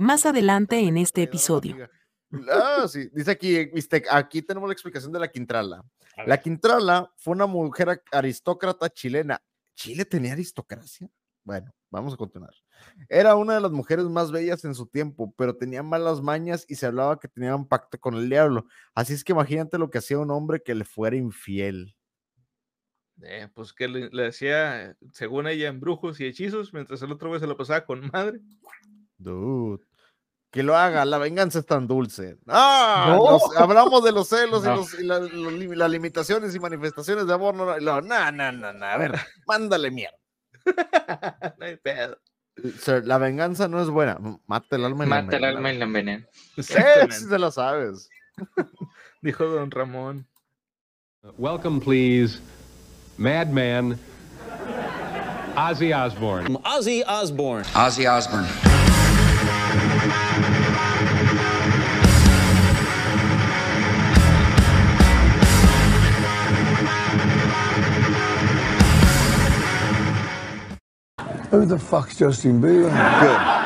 Más adelante en este episodio. Ah, sí, dice aquí, viste, aquí tenemos la explicación de la Quintrala. La Quintrala fue una mujer aristócrata chilena. ¿Chile tenía aristocracia? Bueno, vamos a continuar. Era una de las mujeres más bellas en su tiempo, pero tenía malas mañas y se hablaba que tenía un pacto con el diablo. Así es que imagínate lo que hacía un hombre que le fuera infiel. Eh, pues que le, le hacía, según ella, embrujos y hechizos, mientras el otro güey se lo pasaba con madre. Dude. Que lo haga, la venganza es tan dulce. Ah, nos- hablamos de los celos y, No. los- y la- los lim- las limitaciones y manifestaciones de amor. No, no, no, no, no, no, no, A ver, mándale mierda. No hay pedo. Sir, la venganza no es buena. Mata el alma y la Mata el alma y la envenena. Exactamente. sí se la sabes. Dijo don Ramón. Welcome, please, Madman Ozzy Osbourne. Ozzy Osbourne. Ozzy Osbourne. Who the fuck's Justin Bieber?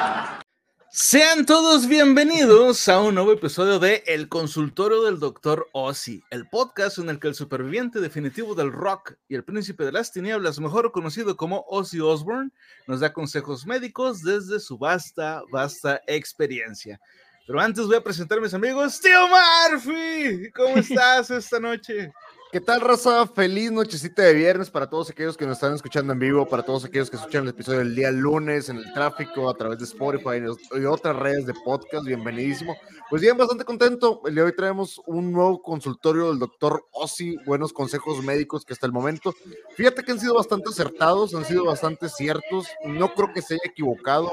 Sean todos bienvenidos a un nuevo episodio de El Consultorio del Dr. Ozzy, el podcast en el que el superviviente definitivo del rock y el príncipe de las tinieblas, mejor conocido como Ozzy Osbourne, nos da consejos médicos desde su vasta, vasta experiencia. Pero antes voy a presentar a mis amigos. Tío Murphy, ¿cómo estás esta noche? ¿Qué tal, raza? Feliz nochecita de viernes para todos aquellos que nos están escuchando en vivo, para todos aquellos que escuchan el episodio del día lunes en el tráfico, a través de Spotify y otras redes de podcast. Bienvenidísimo. Pues bien, bastante contento. El día de hoy traemos un nuevo consultorio del doctor Ozzy, buenos consejos médicos que hasta el momento, fíjate que han sido bastante acertados, han sido bastante ciertos. No creo que se haya equivocado,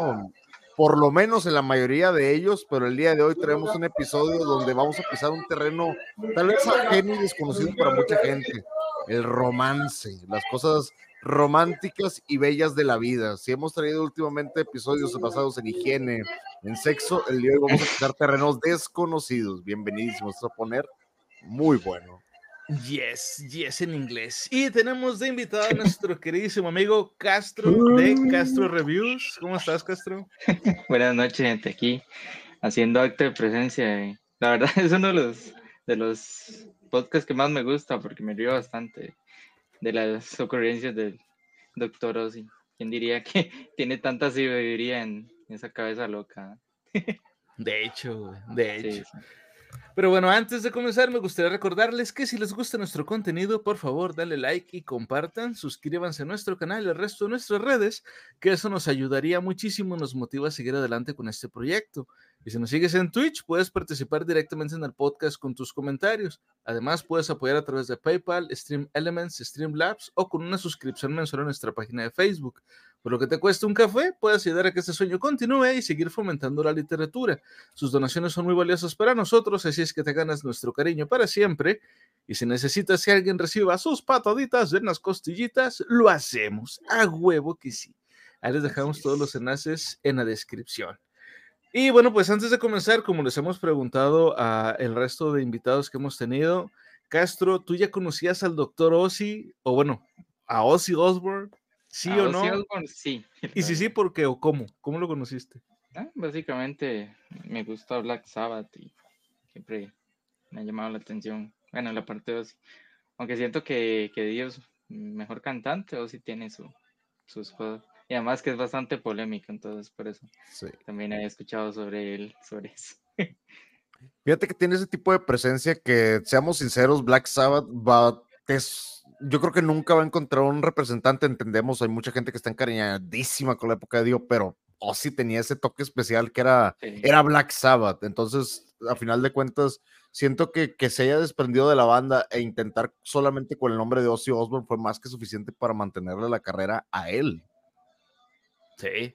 por lo menos en la mayoría de ellos, pero el día de hoy traemos un episodio donde vamos a pisar un terreno tal vez ajeno y desconocido para mucha gente, el romance, las cosas románticas y bellas de la vida. Si hemos traído últimamente episodios basados en higiene, en sexo, el día de hoy vamos a pisar terrenos desconocidos. Bienvenidísimos, esto va a poner muy bueno. Yes, yes en inglés. Y tenemos de invitado a nuestro queridísimo amigo Castro de Castro Reviews. ¿Cómo estás, Castro? Buenas noches, gente. Aquí haciendo acto de presencia. y La verdad es uno de los, de los podcasts que más me gusta porque me río bastante de las ocurrencias del doctor Ozzy. ¿Quién diría que tiene tanta sabiduría en esa cabeza loca? De hecho, de Sí, hecho. sí. Pero bueno, antes de comenzar, me gustaría recordarles que si les gusta nuestro contenido, por favor, dale like y compartan, suscríbanse a nuestro canal y al resto de nuestras redes, que eso nos ayudaría muchísimo nos motiva a seguir adelante con este proyecto. Y si nos sigues en Twitch, puedes participar directamente en el podcast con tus comentarios. Además, puedes apoyar a través de PayPal, Stream Elements, Streamlabs o con una suscripción mensual a nuestra página de Facebook. Por lo que te cuesta un café, puedes ayudar a que este sueño continúe y seguir fomentando la literatura. Sus donaciones son muy valiosas para nosotros, así es que te ganas nuestro cariño para siempre. Y si necesitas que alguien reciba sus pataditas en las costillitas, lo hacemos. A huevo que sí. Ahí les dejamos todos los enlaces en la descripción. Y bueno, pues antes de comenzar, como les hemos preguntado a el resto de invitados que hemos tenido, Castro, ¿tú ya conocías al doctor Ozzy? O bueno, a Ozzy Osbourne, ¿sí A o no? Sí. Y si sí, ¿por qué o cómo? ¿Cómo lo conociste? Ah, básicamente me gusta Black Sabbath y siempre me ha llamado la atención. Bueno, la parte de Ozzy. Aunque siento que, que Dios, mejor cantante, Ozzy tiene su, sus cosas. Y además que es bastante polémico, entonces por eso Sí. también he escuchado sobre él, sobre eso. Fíjate que tiene ese tipo de presencia que, seamos sinceros, Black Sabbath va, es, yo creo que nunca va a encontrar un representante, entendemos, hay mucha gente que está encariñadísima con la época de Dio, pero Ozzy tenía ese toque especial que era, Sí. era Black Sabbath, entonces, a final de cuentas, siento que, que se haya desprendido de la banda e intentar solamente con el nombre de Ozzy Osbourne fue más que suficiente para mantenerle la carrera a él. Sí.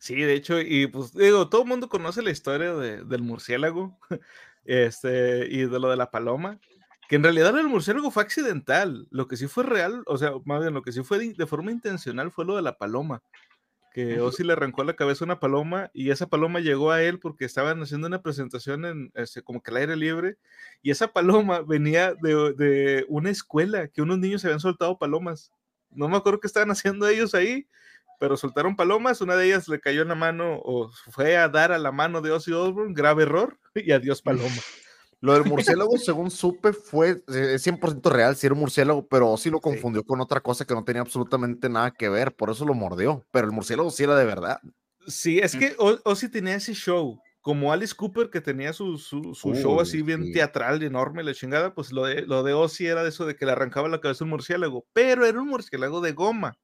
Sí, de hecho, y pues digo, todo el mundo conoce la historia de- del murciélago este, y de lo de la paloma, que en realidad el murciélago fue accidental, lo que sí fue real, o sea, más bien lo que sí fue de, de forma intencional fue lo de la paloma, que Ozzy le arrancó la cabeza a una paloma y esa paloma llegó a él porque estaban haciendo una presentación en este, como que al aire libre y esa paloma venía de, de una escuela que unos niños se habían soltado palomas. No me acuerdo qué estaban haciendo ellos ahí, pero soltaron palomas, una de ellas le cayó en la mano o fue a dar a la mano de Ozzy Osbourne, grave error, y adiós paloma. Lo del murciélago, según supe, fue eh, es 100% real, sí era un murciélago, pero Ozzy lo confundió con otra cosa que no tenía absolutamente nada que ver, por eso lo mordió, pero el murciélago sí era de verdad. Sí, es que O- Ozzy tenía ese show, como Alice Cooper que tenía su, su, su show así bien sí. teatral, enorme, la chingada, pues lo de, lo de Ozzy era de eso de que le arrancaba la cabeza un murciélago, pero era un murciélago de goma.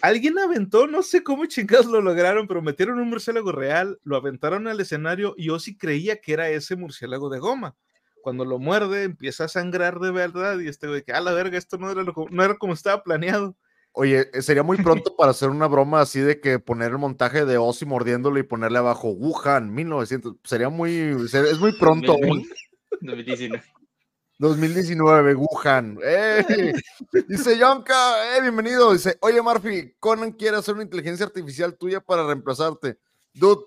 Alguien aventó, no sé cómo chingados lo lograron, pero metieron un murciélago real, lo aventaron al escenario y Ozzy creía que era ese murciélago de goma. Cuando lo muerde, empieza a sangrar de verdad y este güey que, a la verga, esto no era, lo no era como estaba planeado. Oye, eh, sería muy pronto para hacer una broma así de que poner el montaje de Ozzy mordiéndolo y ponerle abajo Wuhan 1900. Sería muy, es muy pronto. aún. 2019. 2019, Wuhan. ¡Eh! Dice Yonka, ¡eh! Bienvenido. Dice, oye, Murphy, Conan quiere hacer una inteligencia artificial tuya para reemplazarte. Dude,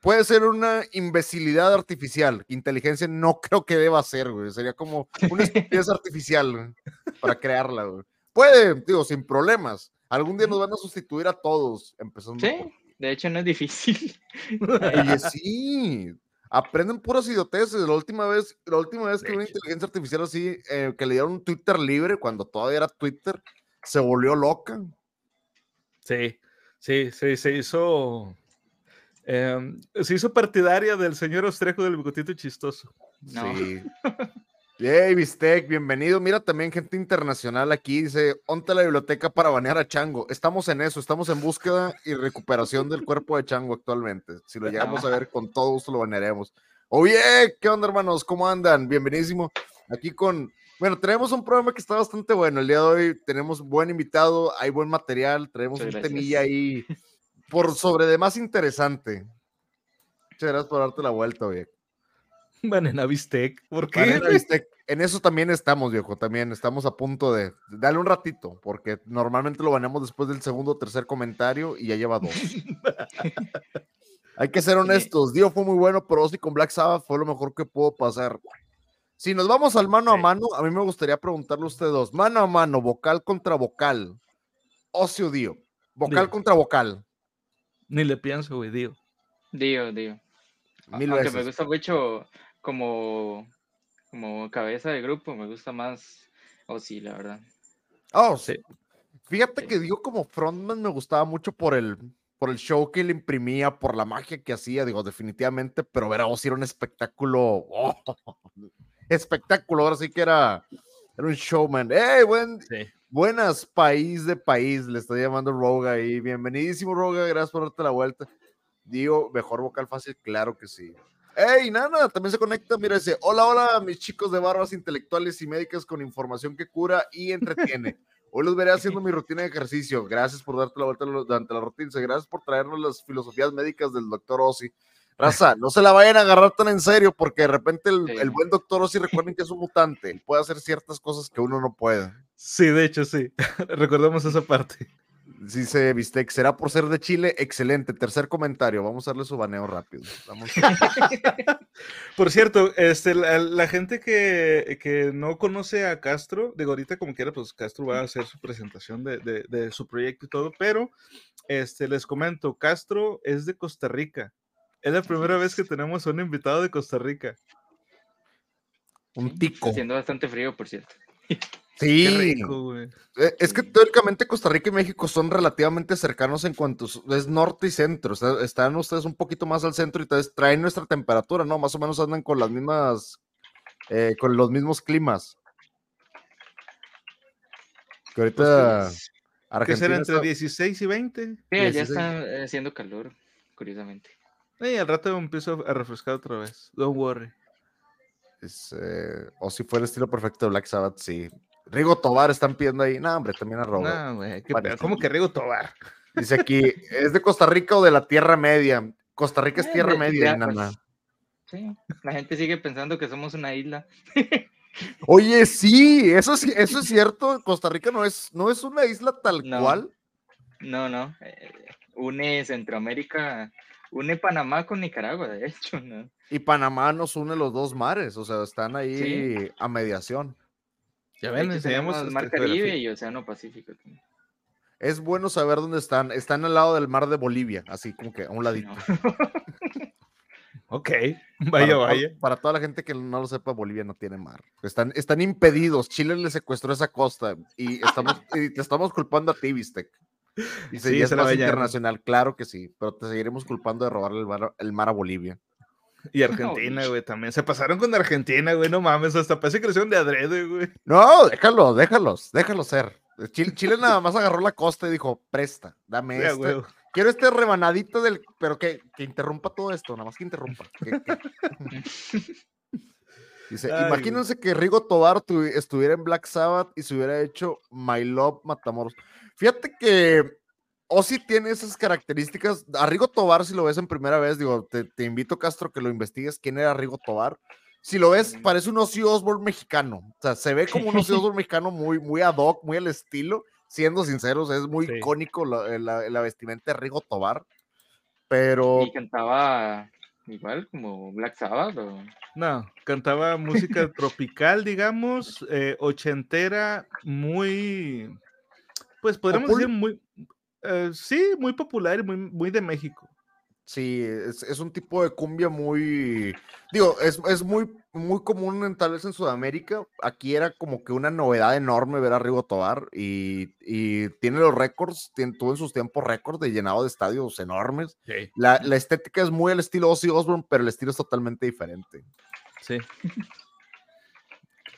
puede ser una imbecilidad artificial. Inteligencia no creo que deba ser, güey. Sería como una estupidez artificial güey, para crearla, güey. Puede, digo, sin problemas. Algún día nos van a sustituir a todos, empezando. Sí, por- de hecho no es difícil. Oye, sí. Aprenden puras idioteces. La última vez, la última vez que una inteligencia artificial así, eh, que le dieron un Twitter libre cuando todavía era Twitter, se volvió loca. Sí, sí, sí, se hizo. em, se hizo partidaria del señor Ostrejo del bigotito chistoso. No. Sí. Hey, Bistec, bienvenido. Mira también gente internacional aquí. Dice, onta la biblioteca para banear a Chango. Estamos en eso, estamos en búsqueda y recuperación del cuerpo de Chango actualmente. Si lo llegamos a ver, con todo gusto lo banearemos. Oye, ¿qué onda, hermanos? ¿Cómo andan? Bienvenidísimo. Aquí con, bueno, tenemos un programa que está bastante bueno. El día de hoy tenemos buen invitado, hay buen material, Muchas un gracias. temilla ahí por sobre de más interesante. Muchas gracias por darte la vuelta, oye. Banana Bistec. ¿Por qué? Banana Bistec, En eso también estamos, viejo. También estamos a punto de darle un ratito, porque normalmente lo baneamos después del segundo o tercer comentario y ya lleva dos. Hay que ser honestos. Dio fue muy bueno, pero Ozzy con Black Sabbath fue lo mejor que pudo pasar. Si nos vamos al mano a Sí. mano, a mí me gustaría preguntarle a ustedes dos: mano a mano, vocal contra vocal. Ozzy o Dio. Vocal Dio. contra vocal. Ni le pienso, güey. Dio, Dio. A- Mil Aunque veces. me gusta mucho como, como cabeza de grupo, me gusta más Ozzy, la verdad. Oh, Sí. Fíjate Sí. que Dio como frontman me gustaba mucho por el, por el show que le imprimía, por la magia que hacía, digo, definitivamente, pero ver a Ozzy era un espectáculo, oh, espectáculo, ahora sí que era, era un showman. ¡Hey, buen, Sí. buenas, país de país! Le estoy llamando Roga ahí. Bienvenidísimo, Roga, gracias por darte la vuelta. Dio, mejor vocal fácil, claro que sí. ¡Hey, Nana! También se conecta, mira, dice, hola, hola, mis chicos de barbas intelectuales y médicas con información que cura y entretiene. Hoy los veré haciendo mi rutina de ejercicio. Gracias por darte la vuelta durante la rutina. Gracias por traernos las filosofías médicas del doctor Ozzy. Raza, no se la vayan a agarrar tan en serio porque de repente el, Sí. el buen doctor Ozzy, recuerden que es un mutante. Él puede hacer ciertas cosas que uno no puede. Sí, de hecho, sí. Recordamos esa parte. Dice Bistec, será por ser de Chile. Excelente. Tercer comentario. Vamos a darle su baneo rápido. Vamos. Por cierto, este, la, la gente que, que no conoce a Castro, digo, ahorita como quiera, pues Castro va a hacer su presentación de, de- de su proyecto y todo, pero este, les comento, Castro es de Costa Rica. Es la primera vez que tenemos a un invitado de Costa Rica. Un Está tico. haciendo bastante frío, por cierto. Qué Sí. rico, güey. Eh, Es que teóricamente Costa Rica y México son relativamente cercanos en cuanto es norte y centro. o sea, están ustedes un poquito más al centro y entonces traen nuestra temperatura, ¿no? Más o menos andan con las mismas, eh, con los mismos climas. Que ahorita Pues, ¿Qué Argentina será entre está- 16 y 20? sí, ya 16. está eh, haciendo calor, curiosamente. Y al rato empiezo a refrescar otra vez. Don't worry. es, eh, o si fuera el estilo perfecto de Black Sabbath, sí. Rigo Tobar están pidiendo ahí. No, hombre, también a Robert. No, güey. ¿Cómo que Rigo Tobar? Dice aquí, ¿es de Costa Rica o de la Tierra Media? Costa Rica es Eh, Tierra Media, ya, y nada. pues, Sí, la gente sigue pensando que somos una isla. Oye, sí, eso es, eso es cierto. Costa Rica no es, no es una isla tal No. cual. No, no. eh, une Centroamérica, une Panamá con Nicaragua, de hecho, ¿no? Y Panamá nos une los dos mares, o sea, están ahí Sí. a mediación. Ya ven, enseñamos tenemos este, Mar. Caribe y Océano Pacífico. también. Es bueno saber dónde están. Están al lado del mar de Bolivia, así como que a un ladito. No. Ok, Para vaya, toda- vaya. Para toda la gente que no lo sepa, Bolivia no tiene mar. Están, están impedidos. Chile le secuestró esa costa y, estamos, y te estamos culpando a ti, Vistec. Dice, Sí, "Ya es se más internacional. Claro que sí, pero te seguiremos culpando de robarle el mar, el mar a Bolivia. Y Argentina, güey, también. Se pasaron con Argentina, güey, no mames, hasta parece que lo hicieron de adrede, güey. No, déjalo, déjalos, déjalos ser. Chile, Chile nada más agarró la costa y dijo, presta, dame a este. huevo. Quiero este rebanadito del, pero que, que interrumpa todo esto, nada más que interrumpa. que- que- Dice, Ay, güey. imagínense que Rigo Tobar tu- estuviera en Black Sabbath y se hubiera hecho My Love Matamoros. Fíjate que Ozzy tiene esas características. A Rigo Tobar, si lo ves en primera vez, digo, te, te invito, Castro, que lo investigues quién era Rigo Tobar. Si lo ves, parece un Ozzy Osbourne mexicano. O sea, se ve como un Ozzy Osbourne mexicano muy, muy ad hoc, muy al estilo. Siendo sinceros, es muy Sí. icónico la, la- la vestimenta de Rigo Tobar. Pero Y cantaba igual como Black Sabbath o No, cantaba música tropical, digamos, eh, ochentera, muy, pues podríamos decir muy, eh, sí, muy popular y muy, muy de México. Sí, es, es un tipo de cumbia muy, digo, es, es muy, muy común en, tal vez en Sudamérica. Aquí era como que una novedad enorme ver a Rigo Tobar y, y tiene los récords, tuvo en sus tiempos récords de llenado de estadios enormes. Sí. La, la estética es muy al estilo Ozzy Osbourne, pero el estilo es totalmente diferente. Sí.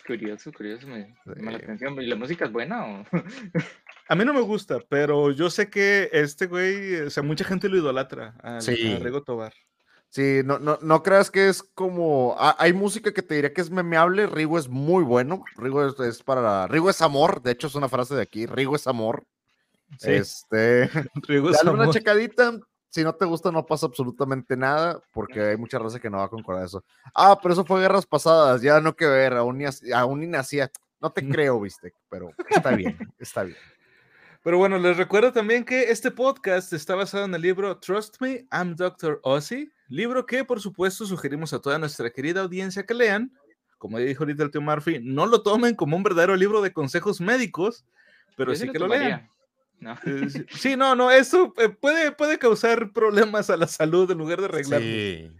curioso, curioso, me llama la Sí. atención. ¿Y la música es buena o? A mí no me gusta, pero yo sé que este güey, o sea, mucha gente lo idolatra al- Sí. a Rigo Tobar. Sí, no, no, no creas que es como. ha- hay música que te diría que es memeable. Rigo es muy bueno. Rigo es, es para. Rigo es amor. De hecho, es una frase de aquí. Rigo es amor. Sí, Este. Rigo es Dale una checadita. Si no te gusta, no pasa absolutamente nada, porque hay mucha raza que no va a concordar eso. Ah, pero eso fue guerras pasadas, ya no que ver, aún ni, aún ni nacía. No te creo, viste, pero está bien, está bien. Pero bueno, les recuerdo también que este podcast está basado en el libro Trust Me, I'm Dr. Ozzy, libro que por supuesto sugerimos a toda nuestra querida audiencia que lean. Como ya dijo ahorita el tío Murphy, no lo tomen como un verdadero libro de consejos médicos, pero Yo sí lo que lo lean. tomaría. No. Eh, sí- no, no, eso eh, puede, puede causar problemas a la salud en lugar de arreglarlos. Sí.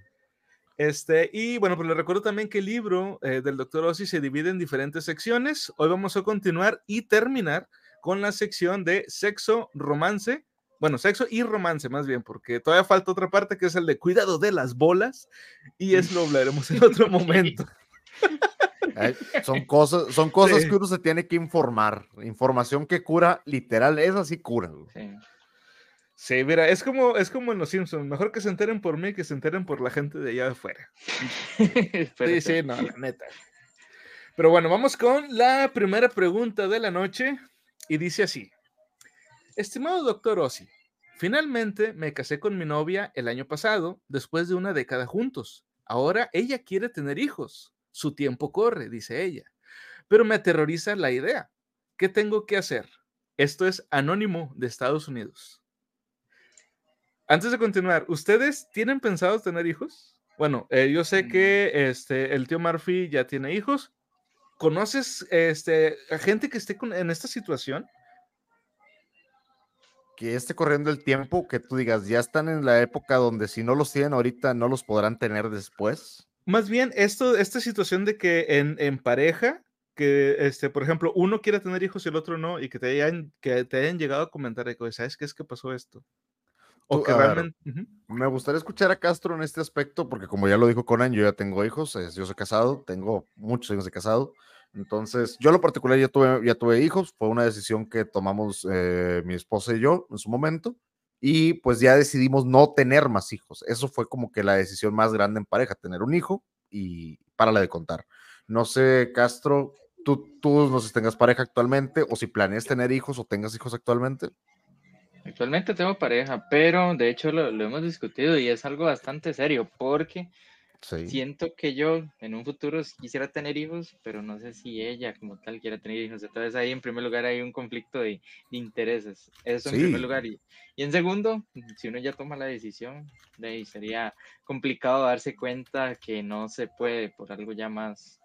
Este, y bueno, pues les recuerdo también que el libro eh, del Dr. Ozzy se divide en diferentes secciones. Hoy vamos a continuar y terminar con la sección de sexo, romance. Bueno, sexo y romance más bien, porque todavía falta otra parte que es el de cuidado de las bolas y eso lo hablaremos en otro momento. Ay, son cosas, son cosas Sí. que uno se tiene que informar. Información que cura, literal, es así cura. Sí. Sí, mira, es como, es como en Los Simpsons. Mejor que se enteren por mí que se enteren por la gente de allá afuera. Pero Sí, sí, no, la neta. Pero bueno, vamos con la primera pregunta de la noche y dice así. Estimado doctor Ozzy, finalmente me casé con mi novia el año pasado, después de una década juntos. Ahora ella quiere tener hijos. Su tiempo corre, dice ella. Pero me aterroriza la idea. ¿Qué tengo que hacer? Esto es anónimo de Estados Unidos. Antes de continuar, ¿ustedes tienen pensado tener hijos? Bueno, eh, yo sé que este, el tío Murphy ya tiene hijos. ¿Conoces este, a gente que esté con- en esta situación? Que esté corriendo el tiempo, que tú digas, ya están en la época donde si no los tienen ahorita, no los podrán tener después. Más bien, esto, esta situación de que en, en pareja, que este, por ejemplo, uno quiere tener hijos y el otro no, y que te hayan, que te hayan llegado a comentar, de que, ¿sabes qué es que pasó esto? O que ver, realmente. Me gustaría escuchar a Castro en este aspecto, porque como ya lo dijo Conan, yo ya tengo hijos, es- yo soy casado, tengo muchos años de casado. Entonces, yo en lo particular ya tuve, ya tuve hijos, fue una decisión que tomamos eh, mi esposa y yo en su momento, y pues ya decidimos no tener más hijos. Eso fue como que la decisión más grande en pareja, tener un hijo y para la de contar. No sé, Castro, tú, tú no sé si tengas pareja actualmente o si planeas tener hijos o tengas hijos actualmente. Actualmente tengo pareja, pero de hecho lo, lo hemos discutido y es algo bastante serio porque Sí. siento que yo en un futuro quisiera tener hijos, pero no sé si ella como tal quiera tener hijos. Entonces ahí en primer lugar hay un conflicto de, de intereses. Eso en Sí. primer lugar. Y, y en segundo, si uno ya toma la decisión, de ahí sería complicado darse cuenta que no se puede por algo ya más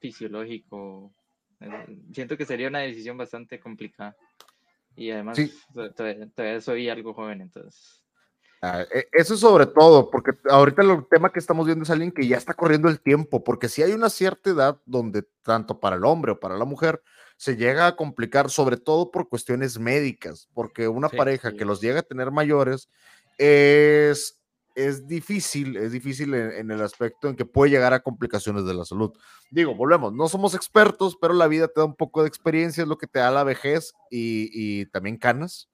fisiológico. Eh, Siento que sería una decisión bastante complicada. Y además, Sí. to- todavía, todavía soy algo joven, entonces. Ah, e- Eso sobre todo, porque ahorita el tema que estamos viendo es alguien que ya está corriendo el tiempo, porque si hay una cierta edad donde tanto para el hombre o para la mujer se llega a complicar, sobre todo por cuestiones médicas, porque una Sí, pareja sí. que los llega a tener mayores es, es difícil, es difícil en, en el aspecto en que puede llegar a complicaciones de la salud. Digo, volvemos, no somos expertos, pero la vida te da un poco de experiencia, es lo que te da la vejez y, y también canas.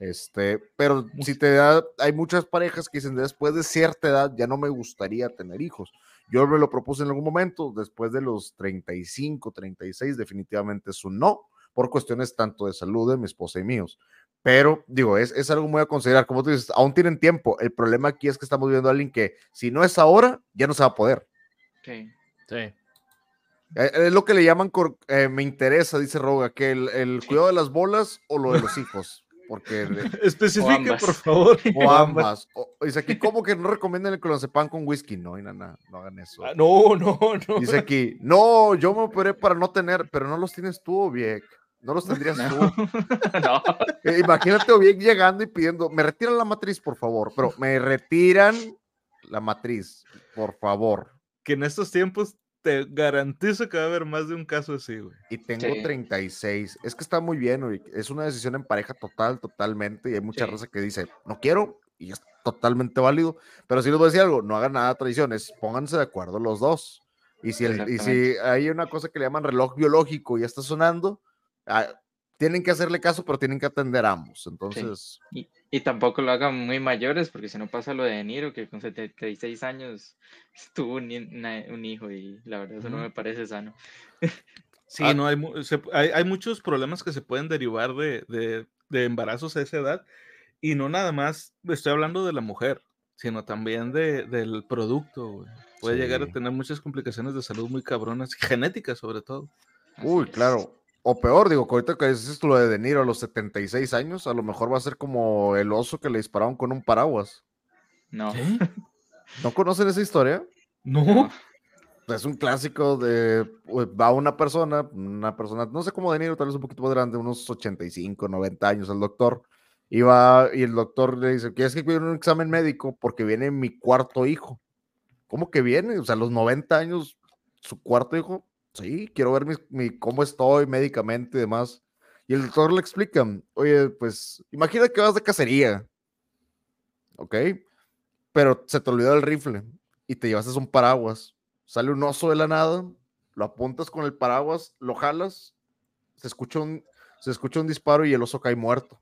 Este, pero si te da, hay muchas parejas que dicen después de cierta edad ya no me gustaría tener hijos. Yo me lo propuse en algún momento, después de los 35, 36, definitivamente es un no, por cuestiones tanto de salud de mi esposa y míos. Pero digo, es, es algo muy a considerar. Como tú dices, aún tienen tiempo. El problema aquí es que estamos viendo a alguien que si no es ahora, ya no se va a poder. Sí. Sí. Eh, Es lo que le llaman, cor- eh, me interesa, dice Roga, que el, el cuidado de las bolas o lo de los hijos. Porque le- Especifique, por favor. O ambas. O- dice aquí, ¿cómo que no recomiendan el clonazepam con whisky? No, y nada, no hagan eso. Ah, No, no, no. Dice aquí, no, yo me operé para no tener, pero no los tienes tú, Oviek. No los tendrías No. tú. no. Eh, Imagínate Oviek llegando y pidiendo, me retiran la matriz, por favor. Pero me retiran la matriz, por favor. Que en estos tiempos te garantizo que va a haber más de un caso así, güey. Y tengo Sí. 36. Es que está muy bien, Oviek. Es una decisión en pareja total, totalmente. Y hay mucha Sí. raza que dice, no quiero, y es totalmente válido. Pero si les voy a decir algo, no hagan nada de tradiciones, pónganse de acuerdo los dos. Y si, el- y si hay una cosa que le llaman reloj biológico y ya está sonando, ah, tienen que hacerle caso, pero tienen que atender a ambos. Entonces, Y, y tampoco lo hagan muy mayores, porque si no pasa lo de Niro, que con 76 años tuvo un, una- un hijo y la verdad eso no Ujú. me parece sano. Sí, Ah. no, hay, se- hay, hay muchos problemas que se pueden derivar de, de- de embarazos a esa edad. Y no nada más estoy hablando de la mujer, sino también de, del producto, güey. Puede llegar a Sí. tener muchas complicaciones de salud muy cabronas, genéticas sobre todo. Así uy, es. claro. O peor, digo, que ahorita que dices lo de De Niro a los 76 años, a lo mejor va a ser como el oso que le dispararon con un paraguas. No. ¿No conocen esa historia? No. es un clásico de pues, va una persona, una persona, no sé cómo de Niro, tal vez un poquito más grande, unos 85, 90 años, el doctor, y va y el doctor le dice, ¿quieres que cuide un examen médico? Porque viene mi cuarto hijo. ¿Cómo que viene? O sea, a los 90 años, su cuarto hijo, sí, quiero ver mi, mi- cómo estoy médicamente y demás. Y el doctor le explica, oye, pues, imagina que vas de cacería, ¿ok? Pero se te olvidó el rifle y te llevaste un paraguas sale un oso de la nada, lo apuntas con el paraguas, lo jalas, se escucha un, se escucha un disparo y el oso cae muerto.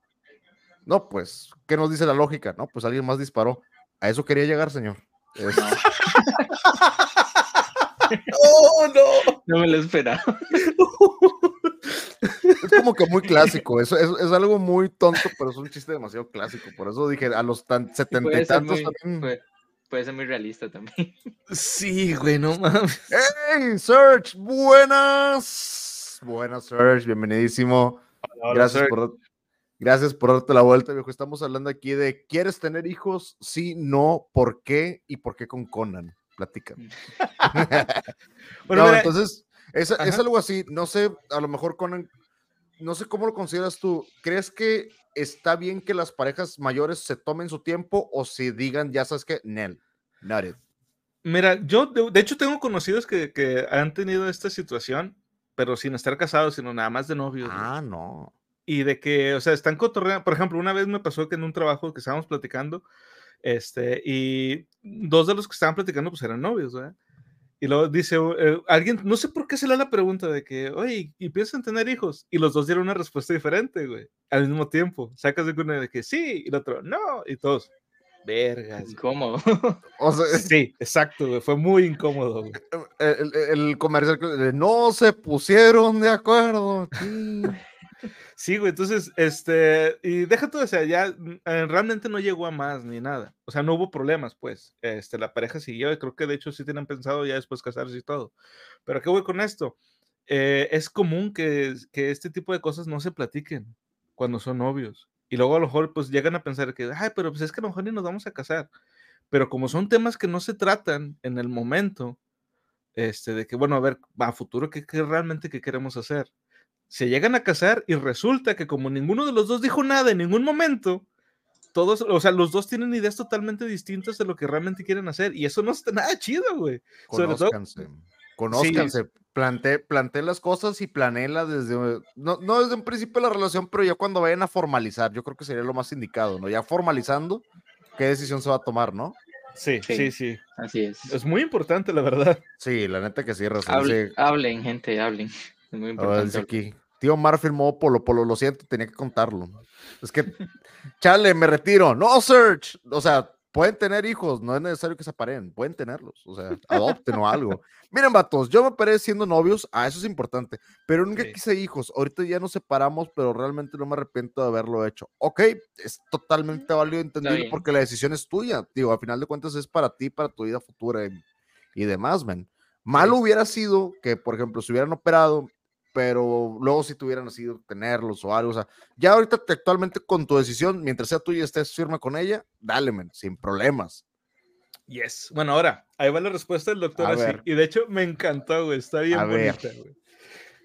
No, pues, ¿qué nos dice la lógica? No, pues alguien más disparó. A eso quería llegar, señor. Es- ¡Oh, no! no me lo esperaba. es como que muy clásico. Eso es, es algo muy tonto, pero es un chiste demasiado clásico. Por eso dije, a los tan setenta y tantos muy, también. puede, puede ser muy realista también. Sí, güey, no mames. ¡Hey, Serge! ¡Buenas! Buenas, Serge, bienvenidísimo. Gracias por, gracias por darte la vuelta, viejo. Estamos hablando aquí de ¿quieres tener hijos? Sí, no, ¿por qué? ¿Y por qué con Conan? Platícame. Bueno, no, mira, entonces, es, es algo así. No sé, a lo mejor Conan, no sé cómo lo consideras tú. ¿Crees que está bien que las parejas mayores se tomen su tiempo o si digan, ya sabes que, Nel, not it? Mira, yo de, de hecho tengo conocidos que, que han tenido esta situación, pero sin estar casados, sino nada más de novios. Ah, no. Y de que, o sea, están cotorreando. Por ejemplo, una vez me pasó que en un trabajo que estábamos platicando, este, y dos de los que estaban platicando, pues eran novios, ¿verdad? Y luego dice eh, alguien, no sé por qué se le da la pregunta de que, oye, ¿y piensan tener hijos? Y los dos dieron una respuesta diferente, güey, al mismo tiempo. Sacas de una de que sí, y el otro, no, y todos, vergas. güey". ¿Cómo? O sea, Sí, exacto, güey, fue muy incómodo, güey. el, el- el comercial no se pusieron de acuerdo. sí". Sí, güey, entonces, este, y deja todo, o sea, ya mm, eh, realmente no llegó a más ni nada. O sea, no hubo problemas, pues. Este, la pareja siguió, y creo que de hecho sí tienen pensado ya después casarse y todo. Pero ¿qué voy con esto? Eh, es común que, que este tipo de cosas no se platiquen cuando son novios. Y luego a lo mejor pues llegan a pensar que, ay, pero pues es que a lo mejor ni nos vamos a casar. Pero como son temas que no se tratan en el momento, este, de que, bueno, a ver, a futuro, ¿qué, qué realmente qué queremos hacer? Se llegan a casar y resulta que como ninguno de los dos dijo nada en ningún momento, todos, o sea, los dos tienen ideas totalmente distintas de lo que realmente quieren hacer y eso no está nada chido, güey. Todo, Conózcanse. Conózcanse. Planté, planté las cosas y planéla desde, no, no desde un principio de la relación, pero ya cuando vayan a formalizar, yo creo que sería lo más indicado, ¿no? Ya formalizando, ¿qué decisión se va a tomar, no? sí, sí, Sí. sí. Así es. Es muy importante, la verdad. Sí, la neta que sí, razón. Hable- dice- hablen, gente, hablen. Es muy importante. dice aquí. Tío Mar firmó Polo Polo, lo siento, tenía que contarlo. Es que, chale, me retiro. No, Search. O sea, pueden tener hijos, no es necesario que se aparen, pueden tenerlos. O sea, adopten o algo. Miren, vatos, yo me paré siendo novios, ah, eso es importante, pero nunca Sí. quise hijos. Ahorita ya nos separamos, pero realmente no me arrepiento de haberlo hecho. Ok, es totalmente válido bien. porque la decisión es tuya. Digo, a final de cuentas es para ti, para tu vida futura y, y demás, man. Malo hubiera sido que, por ejemplo, se hubieran operado, pero luego si tuvieran nacido tenerlos o algo, o sea, ya ahorita te- actualmente con tu decisión, mientras sea tuya y estés firme con ella, dale, men, sin problemas. Yes. Bueno, ahora, ahí va la respuesta del doctor A así. ver. Y de hecho, me encantó, güey. Está bien A bonita, güey.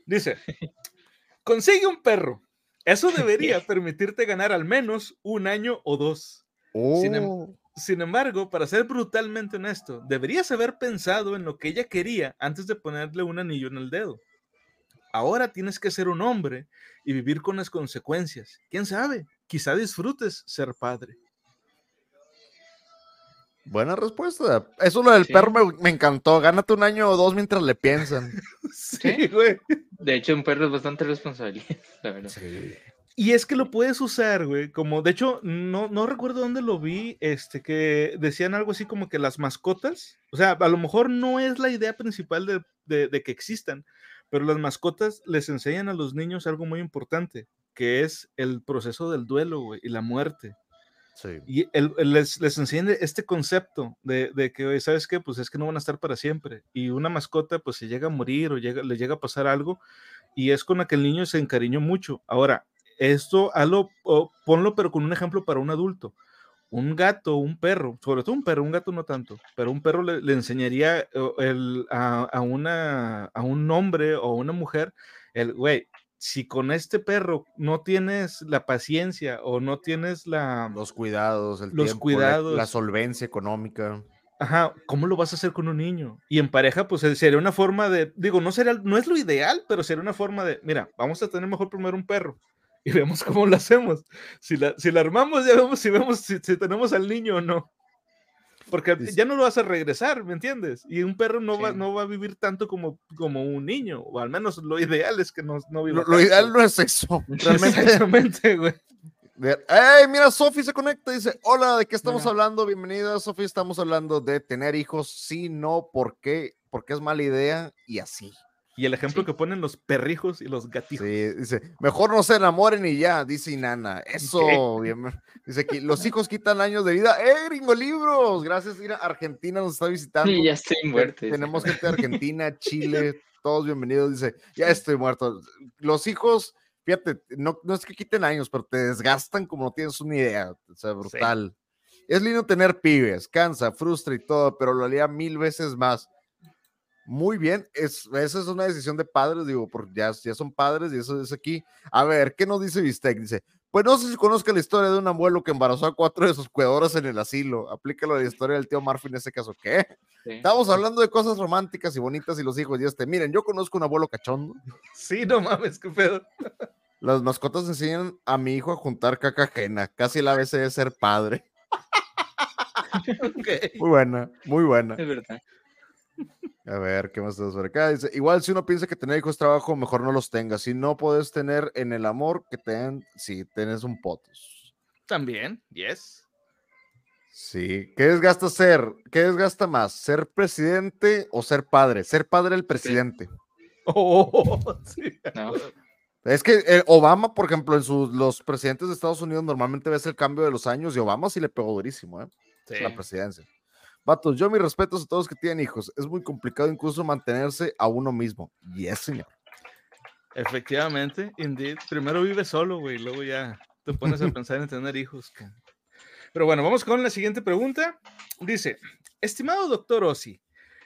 Dice: Consigue un perro. Eso debería permitirte ganar al menos un año o dos. Sin em- Oh, Sin embargo, para ser brutalmente honesto, deberías haber pensado en lo que ella quería antes de ponerle un anillo en el dedo. Ahora tienes que ser un hombre y vivir con las consecuencias. ¿Quién sabe? Quizá disfrutes ser padre. buena respuesta. Eso lo del Sí. perro me, me encantó. Gánate un año o dos mientras le piensan. Sí, güey. De hecho, un perro es bastante responsable, la verdad. Y es que lo puedes usar, güey. Como, de hecho, no, no recuerdo dónde lo vi, este, que decían algo así como que las mascotas, o sea, a lo mejor no es la idea principal de, de- de que existan, pero las mascotas les enseñan a los niños algo muy importante, que es el proceso del duelo, güey, y la muerte. Sí. Y el- el- les, les enseñan este concepto de, de que, ¿sabes qué? Pues es que no van a estar para siempre. Y una mascota, pues se llega a morir o llega, le llega a pasar algo, y es con la que el niño se encariñó mucho. Ahora, esto, hazlo, ponlo, pero con un ejemplo para un adulto. Un gato, un perro, sobre todo un perro, un gato no tanto, pero un perro le, le enseñaría el- a, a una, a un hombre o a una mujer, el, güey, si con este perro no tienes la paciencia o no tienes la, Los cuidados, el Los tiempo, la- La, cuidados. solvencia económica. Ajá, ¿cómo lo vas a hacer con un niño? Y en pareja, pues eh, sería una forma de, digo, no sería, no es lo ideal, pero sería una forma de, mira, vamos a tener mejor primero un perro y vemos cómo lo hacemos. Si la, si la armamos, ya vemos si vemos si, si tenemos al niño o no. Porque ya no lo vas a regresar, ¿me entiendes? Y un perro no, va, no va a vivir tanto como, como un niño, o al menos lo ideal es que no, no viva Lo, lo ideal no es eso. Realmente. Exactamente, güey. ¡Ey! Mira, Sofi se conecta y dice: Hola, ¿de qué estamos Hola. hablando? Bienvenida, Sofi. Estamos hablando de tener hijos. Sí, no, ¿por qué? Porque es mala idea y así. Y el ejemplo Sí. que ponen los perrijos y los gatijos. Sí, dice: Mejor no se enamoren y ya, dice Inana. Eso, bien. Dice aquí: Los hijos quitan años de vida. ¡Eh, gringo libros! Gracias, mira, Argentina nos está visitando. Sí, ya estoy muerto. Tenemos gente de Argentina, Chile, todos bienvenidos. Dice, ya estoy muerto. Los hijos, fíjate, no, no es que quiten años, pero te desgastan como no tienes una idea. O sea, brutal. Es lindo tener pibes, cansa, frustra y todo, pero lo haría mil veces más. Muy bien, es, esa es una decisión de padres, digo, porque ya, ya son padres y eso es aquí. A ver, ¿qué nos dice Bistec? Dice, pues no sé si conozca la historia de un abuelo que embarazó a cuatro de sus cuidadoras en el asilo. Aplícalo a la historia del tío Murphy en ese caso. ¿Qué? Sí. Estamos hablando de cosas románticas y bonitas y los hijos y este. Miren, yo conozco un abuelo cachondo. Sí, no mames, qué pedo. Las mascotas enseñan a mi hijo a juntar caca ajena. Casi la vez de ser padre. Muy buena, muy buena. Es verdad. A ver, ¿qué más tenemos por acá? Dice, igual si uno piensa que tener hijos es trabajo, mejor no los tengas. Si no puedes tener en el amor que te den, si tienes un potos. También, yes. Sí. ¿Qué desgasta ser? ¿Qué desgasta más? ¿Ser presidente o ser padre? Ser padre el presidente. Oh, sí. No. Es que eh, Obama, por ejemplo, en sus, los presidentes de Estados Unidos normalmente ves el cambio de los años y Obama sí le pegó durísimo, ¿eh? Sí. La presidencia. Vatos, yo mis respetos a todos que tienen hijos. Es muy complicado incluso mantenerse a uno mismo. Y es, señor. Efectivamente, indeed. Primero vive solo, güey, luego ya te pones a pensar en tener hijos. Pero bueno, vamos con la siguiente pregunta. Dice, estimado doctor Ossi,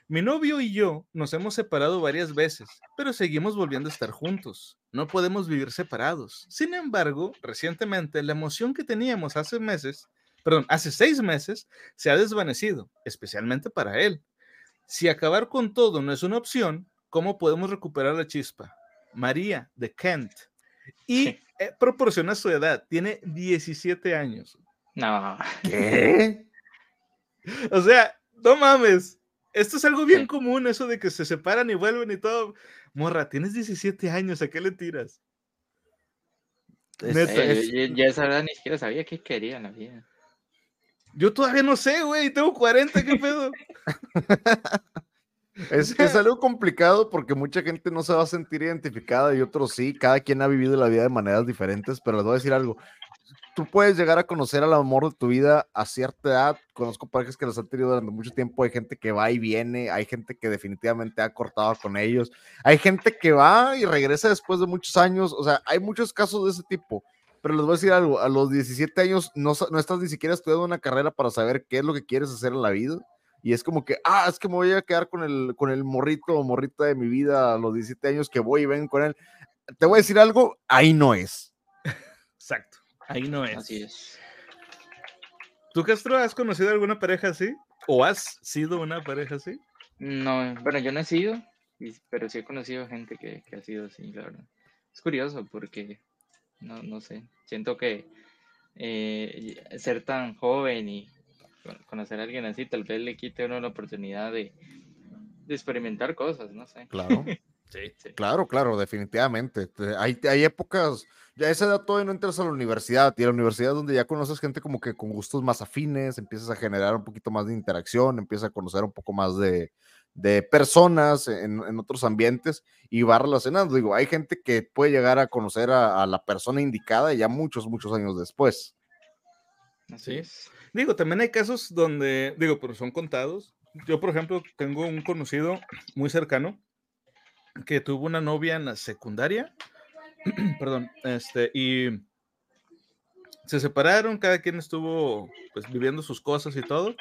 Mi novio y yo nos hemos separado varias veces, pero seguimos volviendo a estar juntos. No podemos vivir separados. Sin embargo, recientemente la emoción que teníamos hace meses, perdón, hace seis meses, se ha desvanecido, especialmente para él. Si acabar con todo no es una opción, ¿cómo podemos recuperar la chispa? María, de Kent. Y eh, proporciona su edad, tiene 17 años. No, ¿Qué? O sea, no mames. Esto es algo bien Sí. común, eso de que se separan y vuelven y todo. Morra, tienes 17 años, ¿a qué le tiras? Es- Neta, eh, es- yo, yo- yo a esa edad ni siquiera sabía qué quería en la vida. Yo todavía no sé, güey, tengo 40, ¿qué pedo? Es, es algo complicado porque mucha gente no se va a sentir identificada y otros sí. Cada quien ha vivido la vida de maneras diferentes, pero les voy a decir algo. Tú puedes llegar a conocer al amor de tu vida a cierta edad. Conozco parejas que los han tenido durante mucho tiempo. Hay gente que va y viene. Hay gente que definitivamente ha cortado con ellos. Hay gente que va y regresa después de muchos años. O sea, hay muchos casos de ese tipo. Pero les voy a decir algo. A los 17 años no, no estás ni siquiera estudiando una carrera para saber qué es lo que quieres hacer en la vida. Y es como que, ah, es que me voy a quedar con el, con el morrito o morrita de mi vida a los 17 años que voy y ven con él. Te voy a decir algo, ahí no es. Exacto, ahí no es. Así es. ¿Tú, Castro, has conocido alguna pareja así? ¿O has sido una pareja así? No, bueno, yo no he sido, pero sí he conocido gente que, que ha sido así, la verdad. Es curioso porque, no, no sé, siento que eh, ser tan joven y con- conocer a alguien así tal vez le quite a uno la oportunidad de, de experimentar cosas, no sé. Claro, Sí. Sí. claro, claro, definitivamente. Te- Hay, hay épocas, ya a esa edad todavía no entras a la universidad y a la universidad es donde ya conoces gente como que con gustos más afines, empiezas a generar un poquito más de interacción, empiezas a conocer un poco más de, de personas en, en otros ambientes y va relacionando. Digo, hay gente que puede llegar a conocer a, a la persona indicada ya muchos, muchos años después. Así Sí. es. Digo, también hay casos donde, digo, pero son contados. Yo, por ejemplo, tengo un conocido muy cercano que tuvo una novia en la secundaria, perdón, este, y se separaron, cada quien estuvo pues viviendo sus cosas y todo.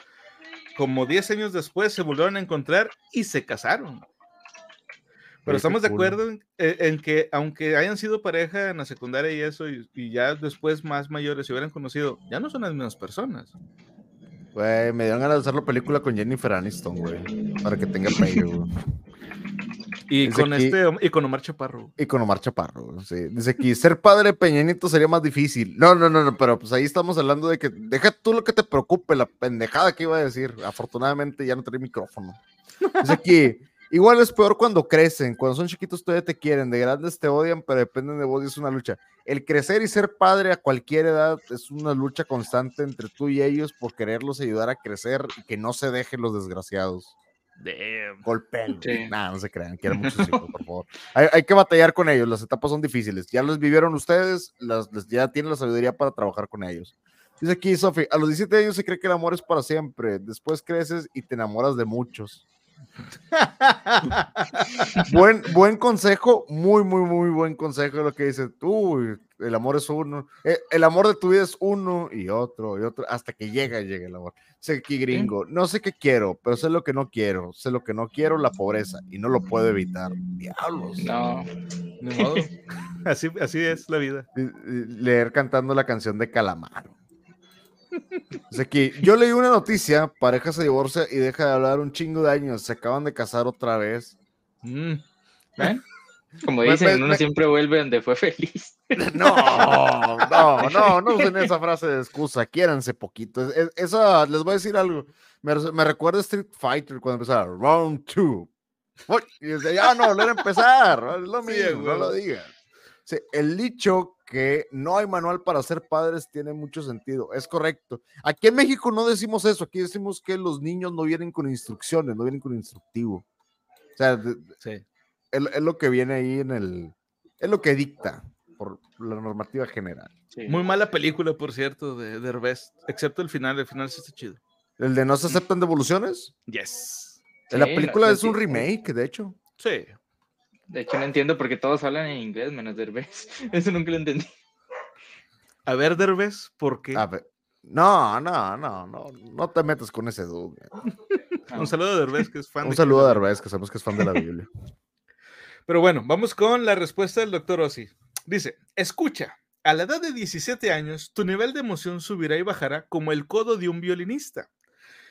Como 10 años después se volvieron a encontrar y se casaron. Pero estamos de acuerdo en, en- que aunque hayan sido pareja en la secundaria y eso, y, y ya después más mayores se hubieran conocido, ya no son las mismas personas. Güey, me dieron ganas de hacer la película con Jennifer Aniston, güey. Para que tenga pegue, güey. Y con aquí- este y con Omar Chaparro. Y con Omar Chaparro, sí. Dice aquí, ser padre Peñanito sería más difícil. No, no, no, no, pero pues ahí estamos hablando de que deja tú lo que te preocupe, la pendejada que iba a decir. Afortunadamente ya no tenía micrófono. Dice aquí, igual es peor cuando crecen, cuando son chiquitos todavía te quieren, de grandes te odian, pero dependen de vos y es una lucha. El crecer y ser padre a cualquier edad es una lucha constante entre tú y ellos por quererlos ayudar a crecer y que no se dejen los desgraciados. Damn. Golpeen. Sí. Nah, no se crean, quieren mucho sus hijos, por favor. Hay, hay que batallar con ellos, las etapas son difíciles. Ya los vivieron ustedes, las, les- ya tienen la sabiduría para trabajar con ellos. Dice aquí, Sofi, a los 17 años se cree que el amor es para siempre. Después creces y te enamoras de muchos. Buen, buen consejo, muy, muy, muy buen consejo lo que dices tú. El amor es uno. eh, el amor de tu vida es uno y otro y otro, hasta que llega, llega el amor. Sé aquí, gringo, no sé qué quiero, pero sé lo que no quiero. Sé lo que no quiero, la pobreza, y no lo puedo evitar. Diablos. No. Así, así es la vida. Leer cantando la canción de Calamaro. Dice aquí, yo leí una noticia, pareja se divorcia y deja de hablar un chingo de años, se acaban de casar otra vez. Mm. ¿ven? Como Me- dicen, me- uno me- siempre vuelve donde fue feliz. No, no, no, no usen esa frase de excusa, quiéranse poquito. Es- es- esa, les voy a decir algo, me, re- me recuerda a Street Fighter cuando empezaba, round two. Uy, Y desde ya no volver a empezar, es lo Sí, mismo, no lo digas. Sí, el dicho que no hay manual para ser padres tiene mucho sentido, es correcto. Aquí en México no decimos eso, aquí decimos que los niños no vienen con instrucciones, no vienen con instructivo. O sea, Sí. es, es lo que viene ahí en el, es lo que dicta por la normativa general. Sí. Muy mala película, por cierto, de Derbez. Excepto el final. El final sí está chido. El de no se aceptan devoluciones. Yes. la Sí, película la- es un remake, de hecho. Sí. De hecho, no entiendo por qué todos hablan en inglés menos Derbez. Eso nunca lo entendí. A ver, Derbez, ¿por qué? A ver, no, no, no, no, no te metas con ese dude. Un saludo a Derbez, que es fan Un de saludo a. Derbez, que sabemos que es fan de la Biblia. Pero bueno, vamos con la respuesta del doctor Ossi. Dice, escucha, a la edad de 17 años, tu nivel de emoción subirá y bajará como el codo de un violinista.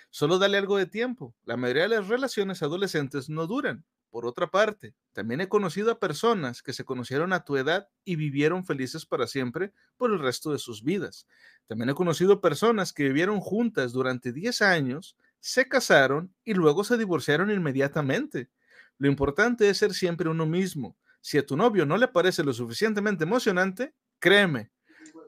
Solo dale algo de tiempo. La mayoría de las relaciones adolescentes no duran. Por otra parte, también he conocido a personas que se conocieron a tu edad y vivieron felices para siempre por el resto de sus vidas. También he conocido personas que vivieron juntas durante 10 años, se casaron y luego se divorciaron inmediatamente. Lo importante es ser siempre uno mismo. Si a tu novio no le parece lo suficientemente emocionante, créeme,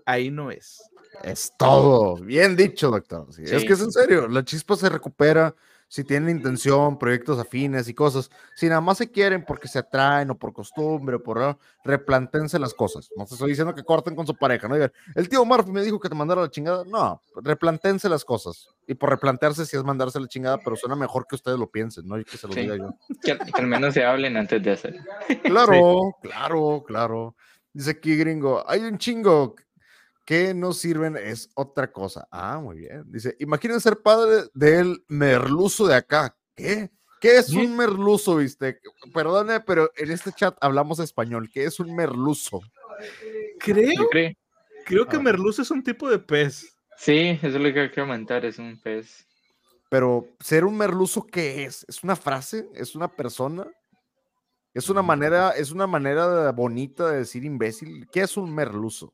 ahí no es. Es todo. Bien dicho, doctor. Sí, Es que es en serio. La chispa se recupera si tienen intención, proyectos afines y cosas. Si nada más se quieren porque se atraen o por costumbre o por replantense las cosas. No te estoy diciendo que corten con su pareja, ¿no? Digan, el tío Murphy me dijo que te mandara la chingada. No, replantense las cosas. Y por replantearse si es mandarse la chingada, pero suena mejor que ustedes lo piensen, ¿no? Y que se lo Sí. diga yo. Que, que al menos se hablen antes de hacerlo. Claro, claro, claro. Dice aquí, gringo, hay un chingo que no sirven, es otra cosa. Ah, muy bien. Dice, imaginen ser padre del merluzo de acá. ¿Qué? ¿Qué es un merluzo, viste? Perdone, pero en este chat hablamos español. ¿Qué es un merluzo? Creo, creo. creo que Ah. merluza es un tipo de pez. Sí, eso es lo que hay que comentar, es un pez. Pero ser un merluzo, ¿qué es? ¿Es una frase? ¿Es una persona? ¿Es una manera, es una manera bonita de decir imbécil? ¿Qué es un merluzo?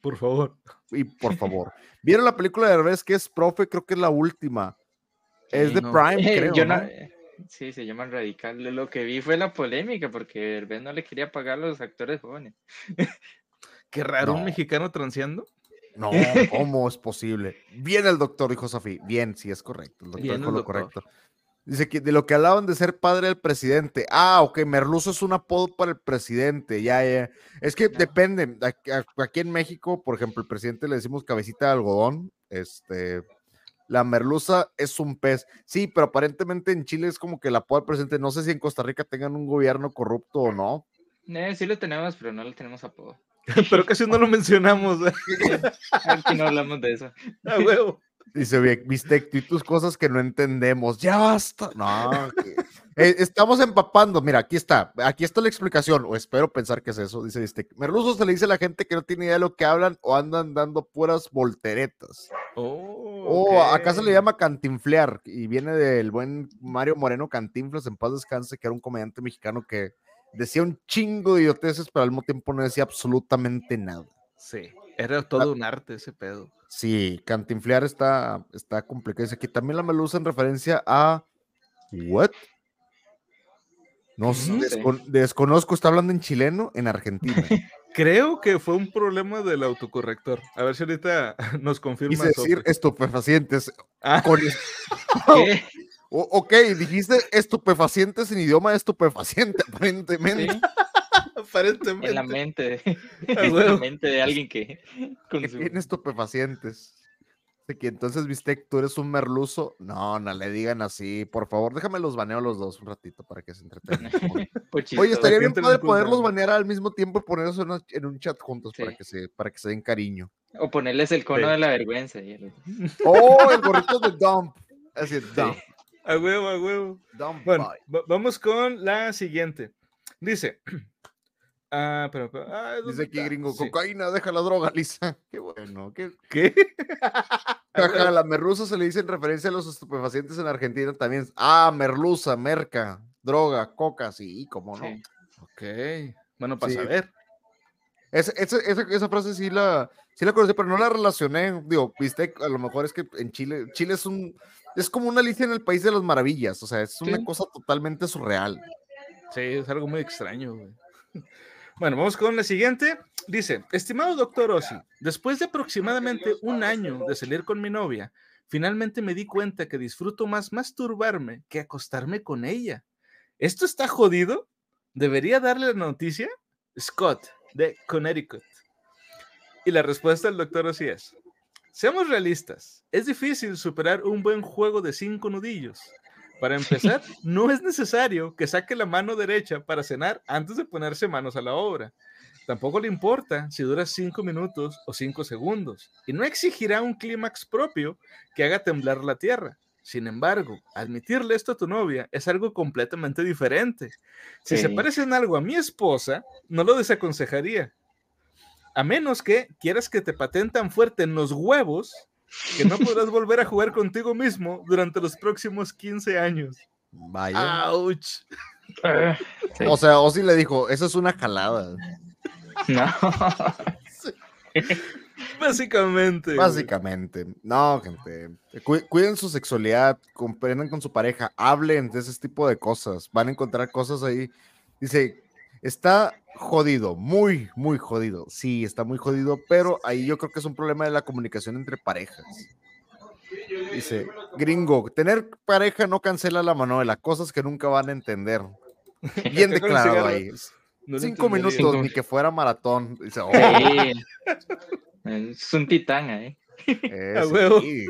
Por favor. y por favor. ¿Vieron la película de Derbez que es profe? Creo que es la última. Es de no. Prime, Eh, creo. yo ¿no? no- eh, sí, se llama Radical. Lo que vi fue la polémica porque Derbez no le quería pagar a los actores jóvenes. Qué raro, un No. mexicano transeando. No, ¿cómo es posible? Bien el doctor, dijo Safi. Bien, sí, es correcto. El doctor Bien dijo el lo doctor. correcto. Dice que de lo que hablaban de ser padre del presidente. Ah, ok, Merluzo es un apodo para el presidente. Ya, ya. Es que No. depende. Aquí, aquí en México, por ejemplo, el presidente le decimos cabecita de algodón. Este. La merluza es un pez. Sí, pero aparentemente en Chile es como que el apodo del presidente. No sé si en Costa Rica tengan un gobierno corrupto o no. Eh, sí lo tenemos, pero no le tenemos apodo. Pero casi no lo mencionamos. ¿eh? Aquí no hablamos de eso. A huevo. Dice, "Vie- Bistec, tú y tus cosas que no entendemos. Ya basta. No, Eh, estamos empapando. Mira, aquí está. Aquí está la explicación. O espero pensar que es eso. Dice Bistec. Merluzo se le dice a la gente que no tiene idea de lo que hablan o andan dando puras volteretas. Oh, O acá se le llama cantinflear y viene del buen Mario Moreno Cantinflas, en paz descanse, que era un comediante mexicano que decía un chingo de idioteces, pero al mismo tiempo no decía absolutamente nada. Sí, era todo un arte ese pedo. Sí, cantinflear está, está complicado. Dice aquí también la melusa en referencia a. ¿What? No sé, No sé. descon- desconozco, está hablando en chileno en Argentina. Creo que fue un problema del autocorrector. A ver si ahorita nos confirma. Quise decir estupefacientes. Ah, con- ok, dijiste estupefacientes en idioma estupefaciente, aparentemente. Sí, aparentemente. en la mente. A en la huevo. mente de alguien que que consume. tiene estupefacientes. De que entonces, viste, tú eres un merluzo. No, no le digan así. Por favor, déjame los baneo los dos un ratito para que se entretengan. Oye, estaría bien padre poderlos banear al mismo tiempo y ponerlos en, una- en un chat juntos para, Sí. que se, para que se den cariño. O ponerles el cono Sí. de la vergüenza. y el- ¡Oh, el gorrito de Dump! Así, Dump. A huevo, a huevo. Dump Bueno, vamos con la siguiente. Dice. Ah, pero, pero- ah, ¿dónde Dice aquí, está? gringo, Sí. cocaína, deja la droga, Lisa. Qué bueno. Qué... ¿Qué? Ajá, la merluza se le dice en referencia a los estupefacientes en Argentina también. Ah, merluza, merca, droga, coca, sí, cómo no. sí. Ok. Bueno, para Sí. saber. Esa, esa, esa, esa frase sí la, sí la conocí, pero no la relacioné. Digo, viste, a lo mejor es que en Chile, Chile es un, es como una Alicia en el País de las Maravillas, o sea, es una cosa totalmente surreal. Sí, es algo muy extraño, güey. Bueno, vamos con la siguiente. Dice, estimado doctor Ossi, después de aproximadamente un año de salir con mi novia, finalmente me di cuenta que disfruto más masturbarme que acostarme con ella. ¿Esto está jodido? ¿Debería darle la noticia? Scott, de Connecticut. Y la respuesta del doctor Ossi es, seamos realistas, es difícil superar un buen juego de cinco nudillos. Para empezar, no es necesario que saque la mano derecha para cenar antes de ponerse manos a la obra. Tampoco le importa si dura cinco minutos o cinco segundos, y no exigirá un clímax propio que haga temblar la tierra. Sin embargo, admitirle esto a tu novia es algo completamente diferente. Si se parece en algo a mi esposa, no lo desaconsejaría. A menos que quieras que te pateen tan fuerte en los huevos que no podrás volver a jugar contigo mismo durante los próximos 15 años. Vaya. ¡Auch! Sí. O sea, Ozzy le dijo, esa es una jalada. No. Básicamente. güey. Básicamente. No, gente. Cu- cuiden su sexualidad, comprendan con su pareja, hablen de ese tipo de cosas. Van a encontrar cosas ahí. Dice, está jodido, muy, muy jodido. Sí, está muy jodido, pero ahí yo creo que es un problema de la comunicación entre parejas. Dice, gringo, tener pareja no cancela la manuela, cosas que nunca van a entender. Bien declarado ahí. No Cinco minutos, Cinco. ni que fuera maratón. Dice, oh. Es un titán. Eh, A huevo. sí.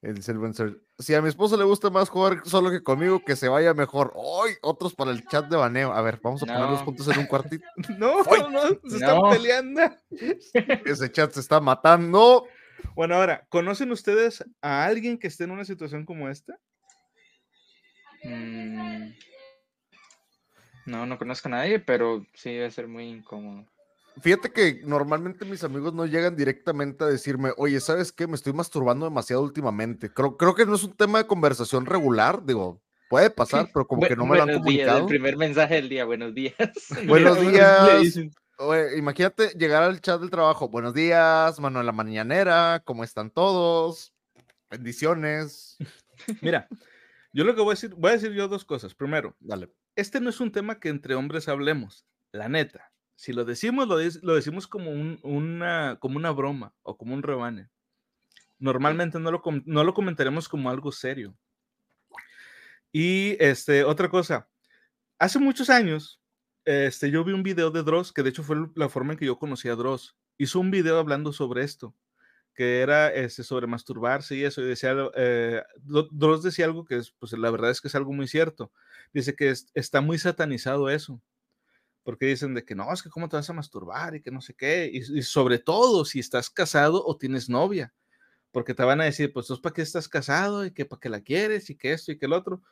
El Silvencer. Si a mi esposo le gusta más jugar solo que conmigo, que se vaya mejor. ¡Ay! Otros para el chat de baneo. A ver, vamos a ponerlos No. juntos en un cuartito. No, no, se están No. peleando. Ese chat se está matando. Bueno, ahora, ¿conocen ustedes a alguien que esté en una situación como esta? Mm, No, no conozco a nadie, pero sí debe ser muy incómodo. Fíjate que normalmente mis amigos no llegan directamente a decirme, oye, ¿sabes qué? Me estoy masturbando demasiado últimamente. Creo, creo que no es un tema de conversación regular. Digo, puede pasar, pero como que no me lo han días, comunicado. el primer mensaje del día, buenos días. Buenos días. Oye, imagínate llegar al chat del trabajo. Buenos días, mano en la mañanera. ¿Cómo están todos? Bendiciones. Mira, yo lo que voy a decir, voy a decir yo dos cosas. Primero, Dale. este no es un tema que entre hombres hablemos, la neta. Si lo decimos, lo, lo decimos como, un- una, como una broma o como un rebane. Normalmente no lo, no lo comentaremos como algo serio. Y este, otra cosa, hace muchos años, este, yo vi un video de Dross, que de hecho fue la forma en que yo conocí a Dross. Hizo un video hablando sobre esto, que era este, sobre masturbarse y eso. Y decía, eh, Dro- Dross decía algo que es, pues la verdad es que es algo muy cierto. Dice que es- está muy satanizado eso. Porque dicen de que no, es que cómo te vas a masturbar y que no sé qué. Y, sobre todo si estás casado o tienes novia. Porque te van a decir, pues tú para qué estás casado y que para qué la quieres y que esto y que el otro.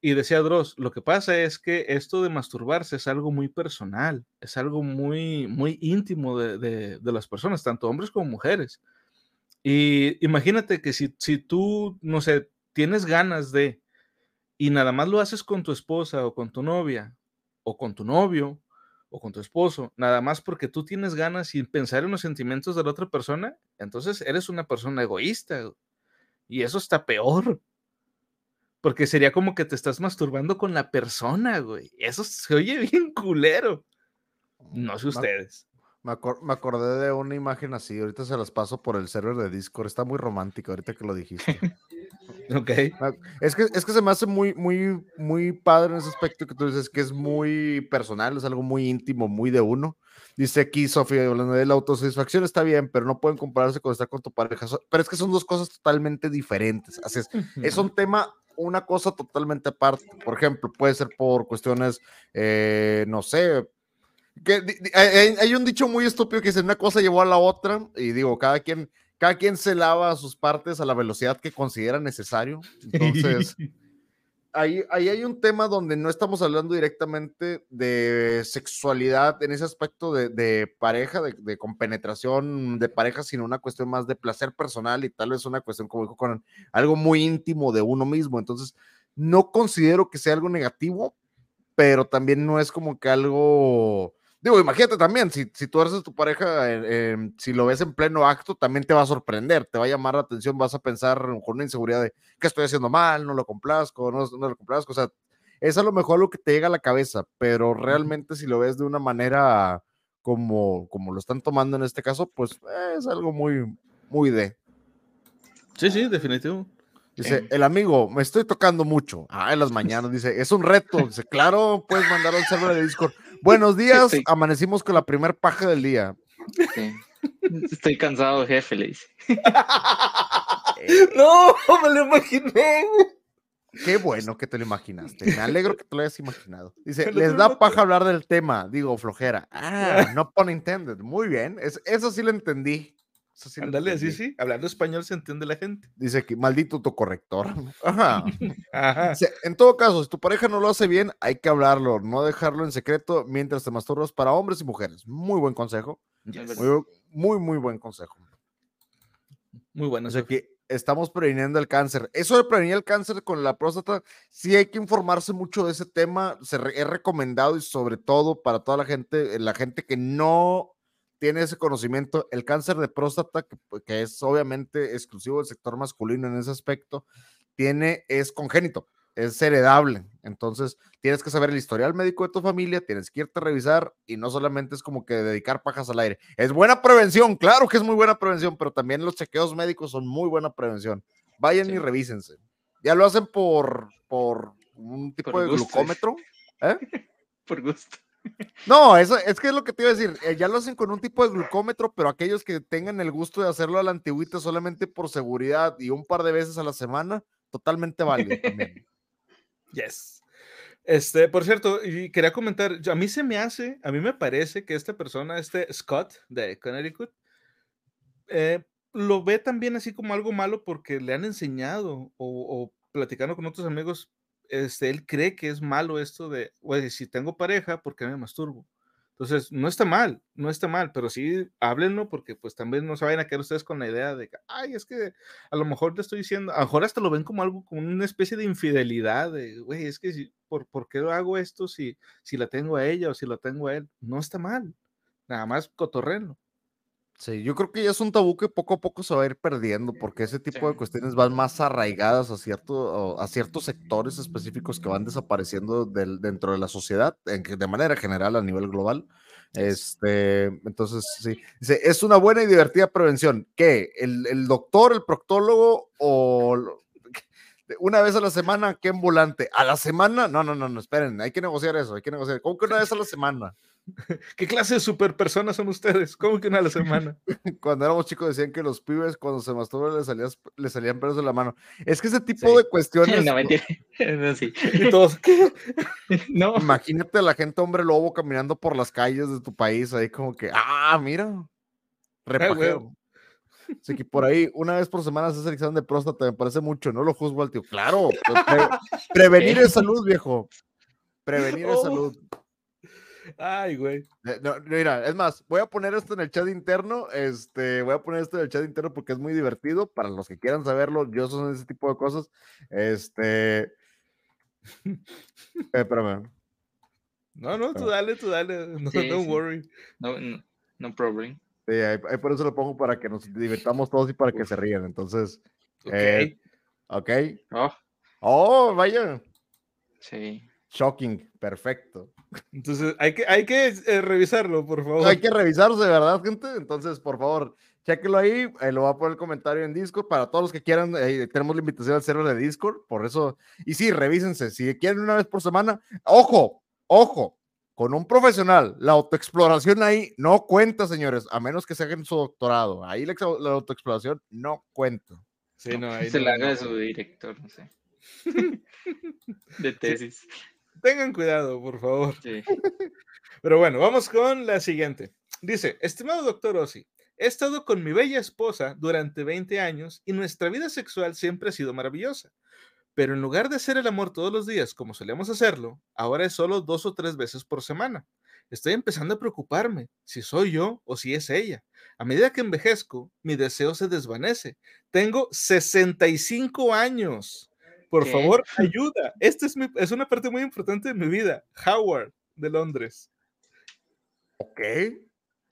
Y decía Dross, lo que pasa es que esto de masturbarse es algo muy personal, es algo muy, muy íntimo de, de- de las personas, tanto hombres como mujeres. Y imagínate que si, si tú, no sé, tienes ganas de, y nada más lo haces con tu esposa o con tu novia, o con tu novio, o con tu esposo, nada más porque tú tienes ganas sin pensar en los sentimientos de la otra persona, entonces eres una persona egoísta. Y eso está peor. Porque sería como que te estás masturbando con la persona, güey. Eso se oye bien culero. No sé ustedes. Me, acor- me acordé de una imagen así. Ahorita se las paso por el server de Discord. Está muy romántico ahorita que lo dijiste. Ok. Me- es, que, es que se me hace muy, muy, muy padre en ese aspecto que tú dices que es muy personal, es algo muy íntimo, muy de uno. Dice aquí Sofía, hablando de la autosatisfacción está bien, pero no pueden compararse con estar con tu pareja. Pero es que son dos cosas totalmente diferentes. Así es. es un tema, una cosa totalmente aparte. Por ejemplo, puede ser por cuestiones, eh, no sé. Que, hay- hay un dicho muy estúpido que dice una cosa llevó a la otra y digo, cada quien, cada quien se lava sus partes a la velocidad que considera necesario. Entonces, ahí, ahí hay un tema donde no estamos hablando directamente de sexualidad en ese aspecto de, de pareja, de, de compenetración de pareja, sino una cuestión más de placer personal y tal vez una cuestión, como dijo Conan, algo muy íntimo de uno mismo. Entonces, no considero que sea algo negativo, pero también no es como que algo... Digo, imagínate también, si, si tú eres tu pareja, eh, eh, si lo ves en pleno acto, también te va a sorprender, te va a llamar la atención, vas a pensar con una inseguridad de que estoy haciendo mal, no lo complazco, no, no lo complazco, o sea, es a lo mejor lo que te llega a la cabeza, pero realmente si lo ves de una manera como, como lo están tomando en este caso, pues eh, es algo muy, muy de. Sí, sí, definitivo. Dice, el amigo, me estoy tocando mucho. Ah, en las mañanas, dice, es un reto. Dice, claro, puedes mandar al server de Discord. Buenos días, amanecimos con la primer paja del día. Sí. Estoy cansado, jefe, le dice. No, me lo imaginé. Qué bueno que te lo imaginaste. Me alegro que te lo hayas imaginado. Dice, les da paja hablar del tema. Digo, flojera. Ah, no pun intended. Muy bien. Es- eso sí lo entendí. Eso sí así sí. Hablando español se entiende la gente. Dice que maldito autocorrector. Ajá. Ajá. Dice, en todo caso, si tu pareja no lo hace bien, hay que hablarlo, no dejarlo en secreto mientras te masturbas para hombres y mujeres. Muy buen consejo. Yes. Muy, muy, muy buen consejo. Muy bueno. O sea que estamos previniendo el cáncer. Eso de prevenir el cáncer con la próstata, sí hay que informarse mucho de ese tema. Se re- es recomendado y sobre todo para toda la gente, la gente que no tiene ese conocimiento, el cáncer de próstata, que, pues, que es obviamente exclusivo del sector masculino en ese aspecto, tiene, es congénito, es heredable. Entonces, tienes que saber el historial médico de tu familia, tienes que irte a revisar y no solamente es como que dedicar pajas al aire. Es buena prevención, claro que es muy buena prevención, pero también los chequeos médicos son muy buena prevención. Vayan y revísense. Ya lo hacen por, por un tipo Por de gusto. glucómetro. ¿eh? Por gusto. No, eso es que es lo que te iba a decir. eh, ya lo hacen con un tipo de glucómetro, pero aquellos que tengan el gusto de hacerlo a la antigüita solamente por seguridad y un par de veces a la semana, totalmente válido también. Yes. Este, por cierto, y quería comentar, a mí se me hace, a mí me parece que esta persona, este Scott de Connecticut, eh, lo ve también así como algo malo porque le han enseñado o, o platicando con otros amigos, este, él cree que es malo esto de, güey, si tengo pareja, ¿por qué me masturbo? Entonces, no está mal, no está mal, pero sí háblenlo porque pues también no se vayan a quedar ustedes con la idea de que, ay, es que a lo mejor te estoy diciendo, a lo mejor hasta lo ven como algo, como una especie de infidelidad, de, güey, es que si, ¿por, ¿por qué hago esto si, si la tengo a ella o si lo tengo a él? No está mal, nada más cotorrenlo. Sí, yo creo que ya es un tabú que poco a poco se va a ir perdiendo, porque ese tipo de Sí. cuestiones van más arraigadas a, cierto, a ciertos sectores específicos que van desapareciendo del- dentro de la sociedad, en de manera general a nivel global. Este, entonces, sí, dice, es una buena y divertida prevención. ¿Qué? ¿El, el doctor, el proctólogo o una vez a la semana? ¿Qué ambulante? ¿A la semana? No, no, no, no, esperen, hay que negociar eso, hay que negociar. ¿Cómo que una vez a la semana? ¿Qué clase de superpersonas son ustedes? ¿Cómo que una a la semana? cuando éramos chicos decían que los pibes cuando se masturban les, salías- les salían pelos de la mano. Es que ese tipo Sí. de cuestiones, No, mentira. No, sí. Y todos, ¿qué? No. imagínate a la gente hombre lobo caminando por las calles de tu país ahí como que, ah, mira, repajeo. Así que por ahí, una vez por semana haces el examen de próstata, me parece mucho, no lo juzgo al tío. Claro, pre- prevenir es salud, viejo. Prevenir es Oh. salud. Ay, güey. Eh, no, mira, es más, voy a poner esto en el chat interno, este, voy a poner esto en el chat interno porque es muy divertido, para los que quieran saberlo, yo son ese tipo de cosas, este, eh, espérame, No, no, tú dale, tú dale. No, Sí, don't sí. worry. No, no, no problem. sí, ahí, ahí por eso lo pongo para que nos divirtamos todos y para que se rían, entonces, Ok. Eh, ok, Oh, oh, vaya, sí. shocking, perfecto. Entonces, hay que, hay que eh, revisarlo, por favor. Hay que revisarse, ¿verdad, gente? Entonces, por favor, chéquelo ahí. eh, lo voy a poner el comentario en Discord. Para todos los que quieran, eh, tenemos la invitación al server de Discord. Por eso, y sí, revísense. Si quieren una vez por semana, ojo, ojo, con un profesional. La autoexploración ahí no cuenta, señores, a menos que se hagan su doctorado. Ahí la, ex- la autoexploración no cuenta. Sí, no, ahí Se no, la haga no. su director, no sé. De tesis. Tengan cuidado, por favor. Sí. Pero bueno, vamos con la siguiente. Dice, estimado doctor Ossi, he estado con mi bella esposa durante 20 años y nuestra vida sexual siempre ha sido maravillosa. Pero en lugar de hacer el amor todos los días como solíamos hacerlo, ahora es solo dos o tres veces por semana. Estoy empezando a preocuparme si soy yo o si es ella. A medida que envejezco, mi deseo se desvanece. Tengo 65 años. Por ¿Qué? favor, ayuda. Esta es, mi- es una parte muy importante de mi vida. Howard, de Londres. Ok.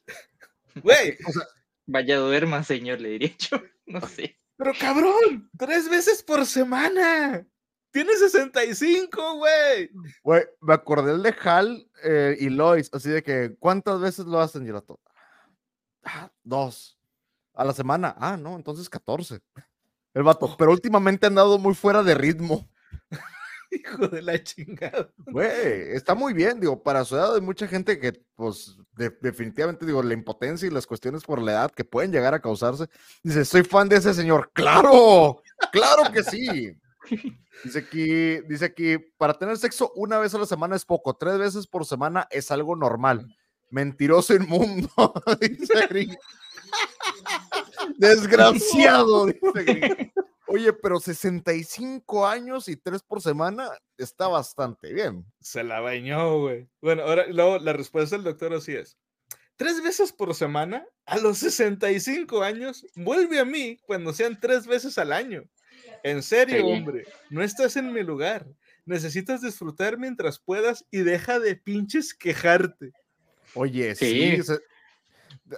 Güey, Vaya duerma, señor, le diría yo. No sé. pero cabrón, tres veces por semana. Tienes 65, güey. Güey, me acordé el de Hal eh, y Lois, así de que, ¿cuántas veces lo hacen? Vato, "Ah, dos. A la semana. Ah, no, entonces 14. El vato, pero últimamente han dado muy fuera de ritmo. Hijo de la chingada. Güey, está muy bien, digo, para su edad hay mucha gente que, pues, de- definitivamente, digo, la impotencia y las cuestiones por la edad que pueden llegar a causarse. Dice, soy fan de ese señor. ¡Claro! ¡Claro que sí! Dice aquí, dice aquí, para tener sexo una vez a la semana es poco, tres veces por semana es algo normal. Mentiroso inmundo, dice. Desgraciado. dice. Oye, pero 65 años y 3 por semana está bastante bien. Se la bañó, güey. Bueno, ahora luego la respuesta del doctor así es. Tres veces por semana, a los 65 años, vuelve a mí cuando sean tres veces al año. En serio, hombre, no estás en mi lugar. Necesitas disfrutar mientras puedas y deja de pinches quejarte. Oye, sí. Sí.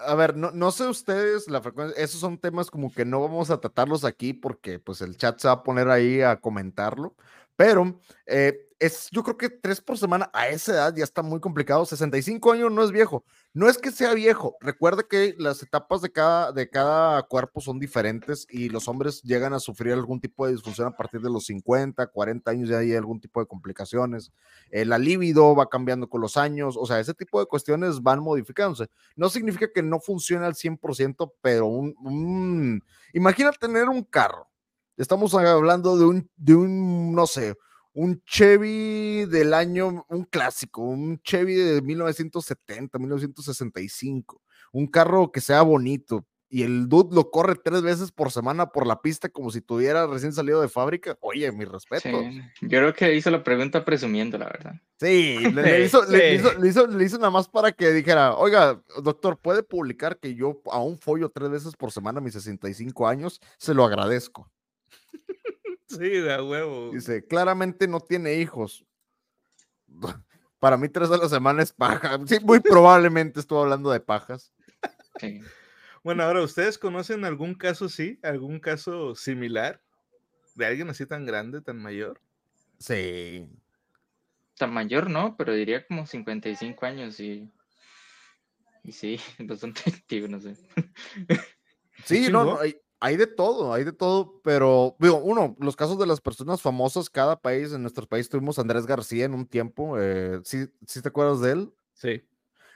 A ver, no, no sé ustedes la frecuencia, esos son temas como que no vamos a tratarlos aquí porque pues el chat se va a poner ahí a comentarlo, pero eh, es, yo creo que tres por semana a esa edad ya está muy complicado, 65 años no es viejo, no es que sea viejo, recuerda que las etapas de cada, de cada cuerpo son diferentes y los hombres llegan a sufrir algún tipo de disfunción a partir de los 50, 40 años, ya hay algún tipo de complicaciones, eh, la libido va cambiando con los años, o sea, ese tipo de cuestiones van modificándose. No significa que no funcione al 100%, pero un, un- imagina tener un carro. Estamos hablando de un, de un, no sé, un Chevy del año, un clásico, un Chevy de 1970, 1965, un carro que sea bonito y el dude lo corre tres veces por semana por la pista como si tuviera recién salido de fábrica. Oye, mi respeto. Sí. Yo creo que hizo la pregunta presumiendo, la verdad. Sí, le, le hizo, le- le Sí. hizo, le hizo- le hizo nada más para que dijera, oiga, doctor, ¿puede publicar que yo aún follo tres veces por semana a mis 65 años? Se lo agradezco. Sí, de huevo. Dice, claramente no tiene hijos. Para mí tres a la semana es paja. Sí, muy probablemente estuvo hablando de pajas. Sí. Bueno, ahora, ¿ustedes conocen algún caso así? ¿Algún caso similar? ¿De alguien así tan grande, tan mayor? Sí. Tan mayor, ¿no? Pero diría como 55 años y... Y sí, bastante activo, no sé. Sí, no, no, hay, hay de todo, hay de todo, pero digo, uno, los casos de las personas famosas, cada país, en nuestro país tuvimos a Andrés García en un tiempo, eh, ¿sí, sí te acuerdas de él? Sí.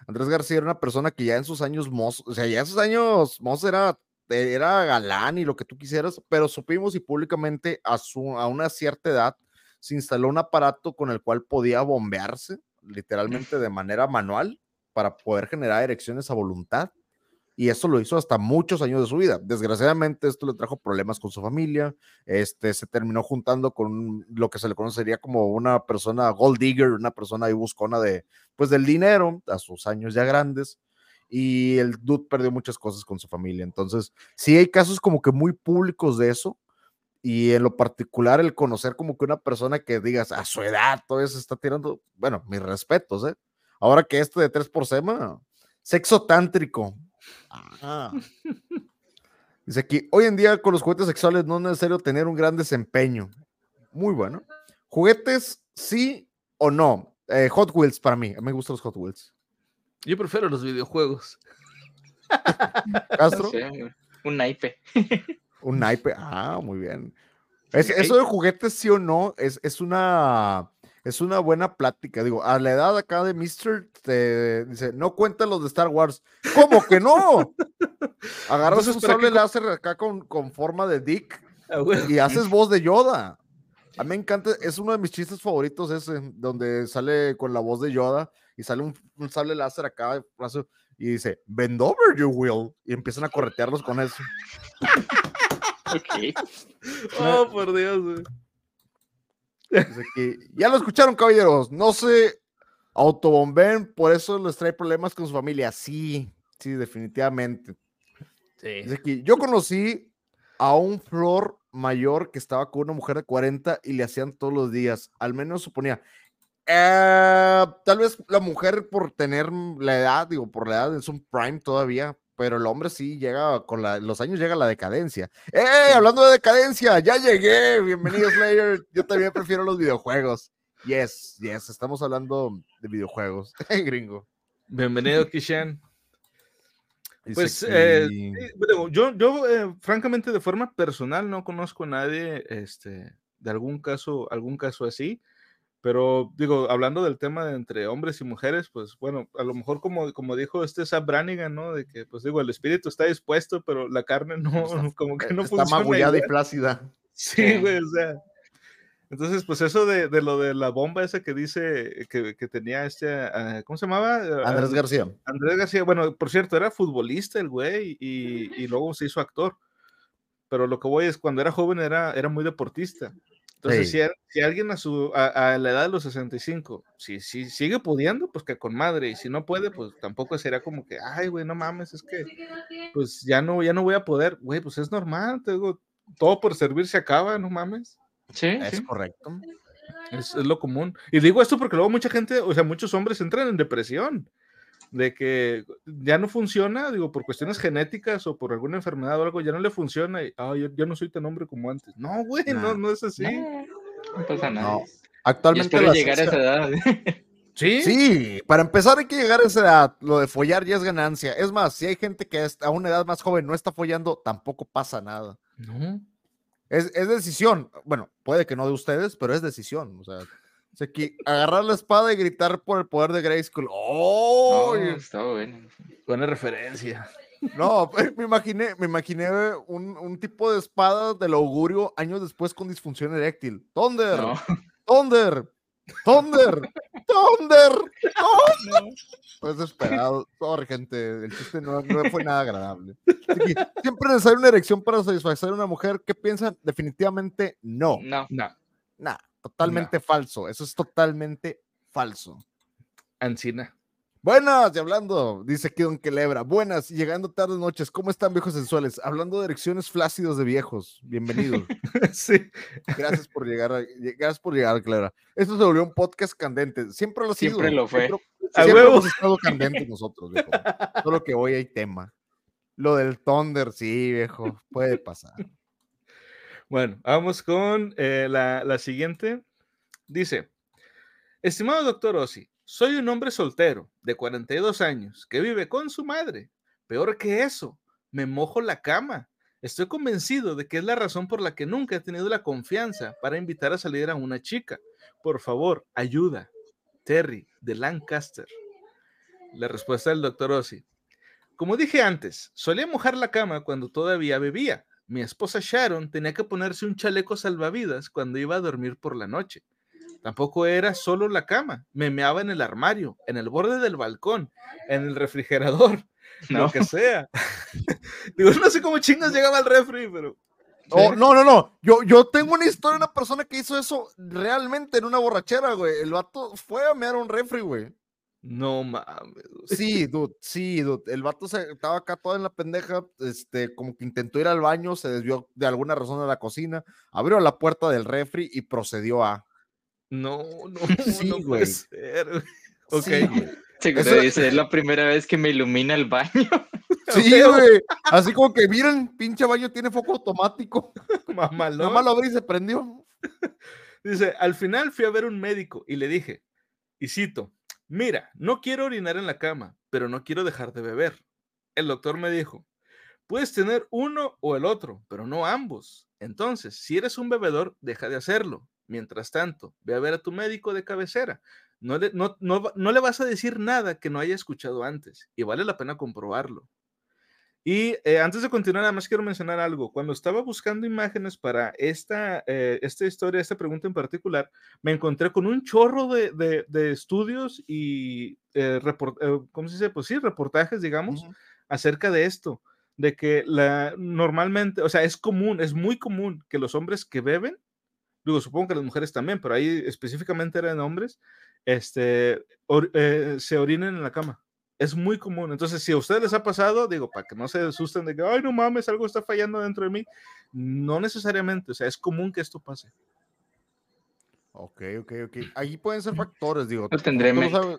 Andrés García era una persona que ya en sus años mozos, o sea, ya en sus años mozos era, era galán y lo que tú quisieras, pero supimos y públicamente a, su, a una cierta edad se instaló un aparato con el cual podía bombearse, literalmente de manera manual, para poder generar erecciones a voluntad. Y eso lo hizo hasta muchos años de su vida. Desgraciadamente, esto le trajo problemas con su familia. Este se terminó juntando con lo que se le conocería como una persona gold digger, una persona ahí buscona de, pues, del dinero a sus años ya grandes. Y el dude perdió muchas cosas con su familia. Entonces, sí hay casos como que muy públicos de eso. Y en lo particular, el conocer como que una persona que digas a su edad todavía se está tirando, bueno, mis respetos, ¿eh? Ahora que este de 3 por sema, sexo tántrico. Ah. Dice aquí, hoy en día con los juguetes sexuales no es necesario tener un gran desempeño. Muy bueno. Juguetes, sí o no. Eh, Hot Wheels para mí, me gustan los Hot Wheels. Yo prefiero los videojuegos. Castro, Sí, un naipe. un naipe. Ah, muy bien. Es- eso de juguetes, sí o no, es, es una es una buena plática. Digo, a la edad acá de Mr. te dice, no cuentan los de Star Wars. ¿Cómo que no? Agarras Entonces, un ¿para qué sable láser acá con, con forma de Dick Ah, y haces voz de Yoda. A mí me encanta, es uno de mis chistes favoritos ese, donde sale con la voz de Yoda y sale un, un sable láser acá brazo, y dice, bend over you will, y empiezan a corretearlos con eso. Ok. Oh, por Dios, güey. Dice que, ya lo escucharon, caballeros, no se autobomben, por eso les trae problemas con su familia. Sí, sí, definitivamente. Sí. Dice que yo conocí a un flor mayor que estaba con una mujer de 40 y le hacían todos los días. Al menos suponía. eh, tal vez la mujer por tener la edad, digo, por la edad es un prime todavía, pero el hombre sí llega con la- los años llega la decadencia. ¡Eh! Hablando de decadencia, ya llegué. Bienvenido, Slayer. Yo también prefiero los videojuegos. Yes, yes, estamos hablando de videojuegos. Gringo. Bienvenido, Kishan. Pues, eh, yo, yo eh, francamente, de forma personal, no conozco a nadie este, de algún caso, algún caso así. Pero digo, hablando del tema de entre hombres y mujeres, pues bueno, a lo mejor como, como dijo este Sam Brannigan, ¿no? De que, pues digo, el espíritu está dispuesto, pero la carne no, Está- como que no está funciona. magullada y plácida. Sí, güey, o sea. Entonces, pues eso de, de lo de la bomba esa que dice que, que tenía este, ah, ¿cómo se llamaba? Andrés Ah, García. Andrés García, bueno, por cierto, era futbolista el güey y, y luego se hizo actor. Pero lo que voy es, cuando era joven era, era muy deportista. Entonces, Sí. si, a- si alguien a, su, a, a la edad de los 65, si, si sigue pudiendo, pues que con madre. Y si no puede, pues tampoco será como que, ay, güey, no mames, es que pues ya no, ya no voy a poder. Güey, pues es normal, te digo, todo por servir se acaba, no mames. Sí, Es sí. correcto. Es, es lo común. Y digo esto porque luego mucha gente, o sea, muchos hombres entran en depresión de que ya no funciona, digo, por cuestiones genéticas o por alguna enfermedad o algo, ya no le funciona y, "Ay, yo, yo no soy tan hombre como antes. No, güey, no, Nah. no es así. No, no pasa nada. No. Yo Actualmente espero la llegar a esa edad. Sí, Sí, para empezar hay que llegar a esa edad. Lo de follar ya es ganancia. Es más, si hay gente que a una edad más joven no está follando, tampoco pasa nada. No. Es, es decisión. Bueno, puede que no de ustedes, pero es decisión. O sea, o sea, que agarrar la espada y gritar por el poder de Grayskull. ¡Oh! No, está bueno. Buena referencia. No, pues, me imaginé, me imaginé un, un tipo de espada del augurio años después con disfunción eréctil. Thunder, No, Thunder, Thunder, Thunder, Thunder. Pues desesperado. Sorry, gente. El chiste no, no fue nada agradable. Que, Siempre es necesaria una erección para satisfacer a una mujer. ¿Qué piensan? Definitivamente no. no. No, Nah, totalmente falso. Eso es totalmente falso. Ancina. Buenas, y hablando, dice aquí Don Quelebra. Buenas, y llegando tardes noches. ¿Cómo están, viejos sensuales? Hablando de erecciones flácidos de viejos. Bienvenidos. sí. Gracias por llegar, a- gracias por llegar, Clara. Esto se volvió un podcast candente. Siempre lo ha sido. Siempre lo fue. Siempre, A siempre huevo. hemos estado candentes nosotros, viejo. Solo que hoy hay tema. Lo del Thunder, sí, viejo. Puede pasar. Bueno, vamos con eh, la, siguiente. Dice, estimado doctor Ossi, soy un hombre soltero de 42 años que vive con su madre. Peor que eso, me mojo la cama. Estoy convencido de que es la razón por la que nunca he tenido la confianza para invitar a salir a una chica. Por favor, ayuda. Terry, de Lancaster. La respuesta del doctor Ossi. Como dije antes, solía mojar la cama cuando todavía bebía. Mi esposa Sharon tenía que ponerse un chaleco salvavidas cuando iba a dormir por la noche. Tampoco era solo la cama, me meaba en el armario, en el borde del balcón, en el refrigerador, No. lo que sea. Digo, no sé cómo chingas llegaba al refri, pero Oh, no, no, no. Yo, yo tengo una historia de una persona que hizo eso realmente en una borrachera, güey. El vato fue a mear un refri, güey. No mames. güey. Sí, dude, sí, dude. El vato se, estaba acá todo en la pendeja, este, como que intentó ir al baño, se desvió de alguna razón a la cocina, abrió la puerta del refri y procedió a. No, no, Sí, no güey. puede ser. güey. Ok. Sí, güey. Seguro Eso- dice, es la primera vez que me ilumina el baño. Sí, güey. Así como que miren, pinche baño tiene foco automático. Mamalón. Nada más lo abrí y se prendió. Dice, al final fui a ver un médico y le dije, y cito, mira, no quiero orinar en la cama, pero no quiero dejar de beber. El doctor me dijo, puedes tener uno o el otro, pero no ambos. Entonces, si eres un bebedor, deja de hacerlo. Mientras tanto, ve a ver a tu médico de cabecera. No le, no, le vas a decir nada que no haya escuchado antes y vale la pena comprobarlo. Y eh, antes de continuar, además quiero mencionar algo. Cuando estaba buscando imágenes para esta, eh, esta historia, esta pregunta en particular, me encontré con un chorro de, de- de estudios y, eh, report- eh, ¿cómo se dice? Pues sí, reportajes, digamos, acerca de esto, de que la, normalmente, o sea, es común, es muy común que los hombres que beben, digo, supongo que las mujeres también, pero ahí específicamente eran hombres, este, or- se orinen en la cama. Es muy común. Entonces, si a ustedes les ha pasado, digo, para que no se asusten de que, ay, no mames, algo está fallando dentro de mí. No necesariamente, o sea, es común que esto pase. Ok, ok, ok. Ahí pueden ser factores, digo. Lo tendré como en tú lo sabes,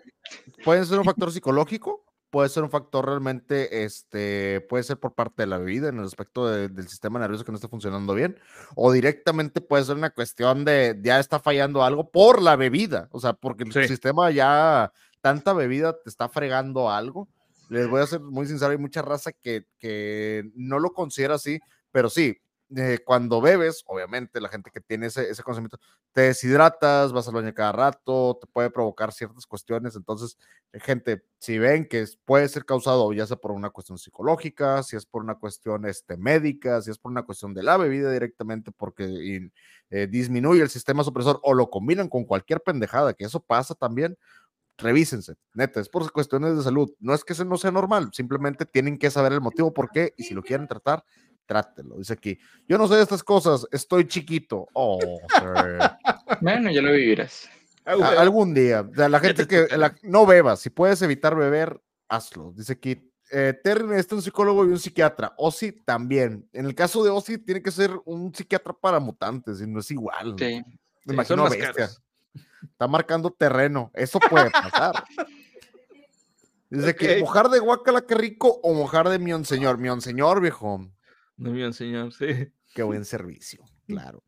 Puede ser un factor psicológico, puede ser un factor realmente, este, puede ser por parte de la bebida en el aspecto de- del sistema nervioso que no está funcionando bien, o directamente puede ser una cuestión de ya está fallando algo por la bebida, o sea, porque el Sí. sistema ya, tanta bebida te está fregando algo. Les voy a ser muy sincero, hay mucha raza que, que no lo considera así, pero sí, eh, cuando bebes, obviamente, la gente que tiene ese, ese conocimiento, te deshidratas, vas al baño cada rato, te puede provocar ciertas cuestiones. Entonces, eh, gente, si ven que puede ser causado ya sea por una cuestión psicológica, si es por una cuestión este, médica, si es por una cuestión de la bebida directamente porque y, eh, disminuye el sistema supresor o lo combinan con cualquier pendejada, que eso pasa también, revísense, neta, es por cuestiones de salud. No es que eso no sea normal, simplemente tienen que saber el motivo por qué y si lo quieren tratar, trátelo. Dice aquí, yo no sé de estas cosas, estoy chiquito. Oh. Bueno, ya lo vivirás. Ah, algún día. O sea, la gente te que la- no bebas, si puedes evitar beber, hazlo. Dice aquí, eh, Terry necesita un psicólogo y un psiquiatra. Ozzy también. En el caso de Ozzy, tiene que ser un psiquiatra para mutantes, y no es igual. Sí. Me Sí, son imagino más bestia. caros. Está marcando terreno. Eso puede pasar. Dice que mojar de guacala, qué rico, o mojar de mionseñor. Mionseñor, viejo. No me señor, sí. Qué buen servicio, claro.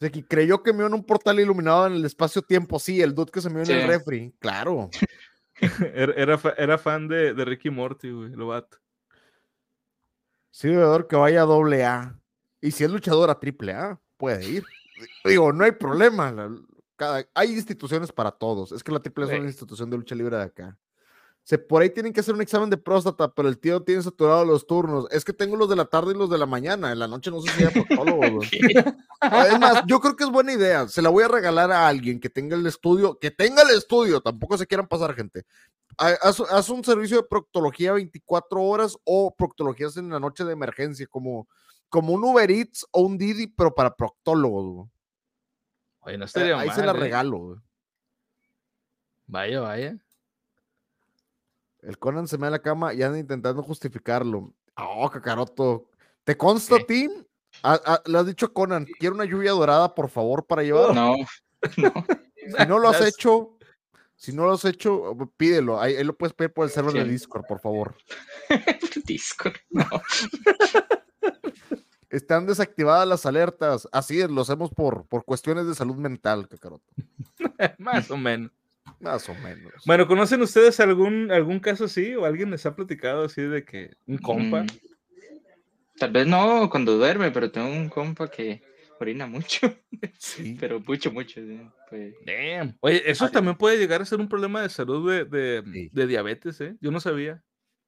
Dice que creyó que me en un portal iluminado en el espacio-tiempo. Sí, el dude que se me en el Sí. refri. Claro. Era, era, fa- era fan de, de Ricky Morty, güey, lo vato. Sí, bebedor que vaya a doble A. Y si es luchador a triple A, puede ir. Digo, no hay problema. la- cada- hay instituciones para todos. Es que la triple A es una Sí. institución de lucha libre de acá. Se, por ahí tienen que hacer un examen de próstata, pero el tío tiene saturado los turnos. Es que tengo los de la tarde y los de la mañana. En la noche no sé si proctólogo. Además, yo creo que es buena idea. Se la voy a regalar a alguien que tenga el estudio, que tenga el estudio, tampoco se quieran pasar, gente. Ha- Haz, haz un servicio de proctología 24 horas o proctologías en la noche de emergencia, como, como un Uber Eats o un Didi, pero para proctólogos. Oye, no Eh, estaría Ahí mal, se la ¿eh? regalo. güey. Vaya, vaya. El Conan se me da la cama y anda intentando justificarlo. Oh, cacaroto. ¿Te consta a ti? Ah, ah, le has dicho a Conan, quiero una lluvia dorada, por favor, para llevar. No, no. Si no lo has hecho, si no lo has hecho, pídelo. Ahí, ahí lo puedes pedir por el server de. Discord, por favor. Discord. No. Están desactivadas las alertas. Así es, lo hacemos por, por cuestiones de salud mental, cacaroto. Más o menos. Más o menos. Bueno, ¿conocen ustedes algún, algún caso así? ¿O alguien les ha platicado así de que un compa? Mm, Tal vez no cuando duerme, pero tengo un compa que orina mucho. sí. Pero mucho, mucho. sí, pues, Damn. Oye, eso también puede llegar a ser un problema de salud de, de, Sí. de diabetes, ¿eh? Yo no sabía.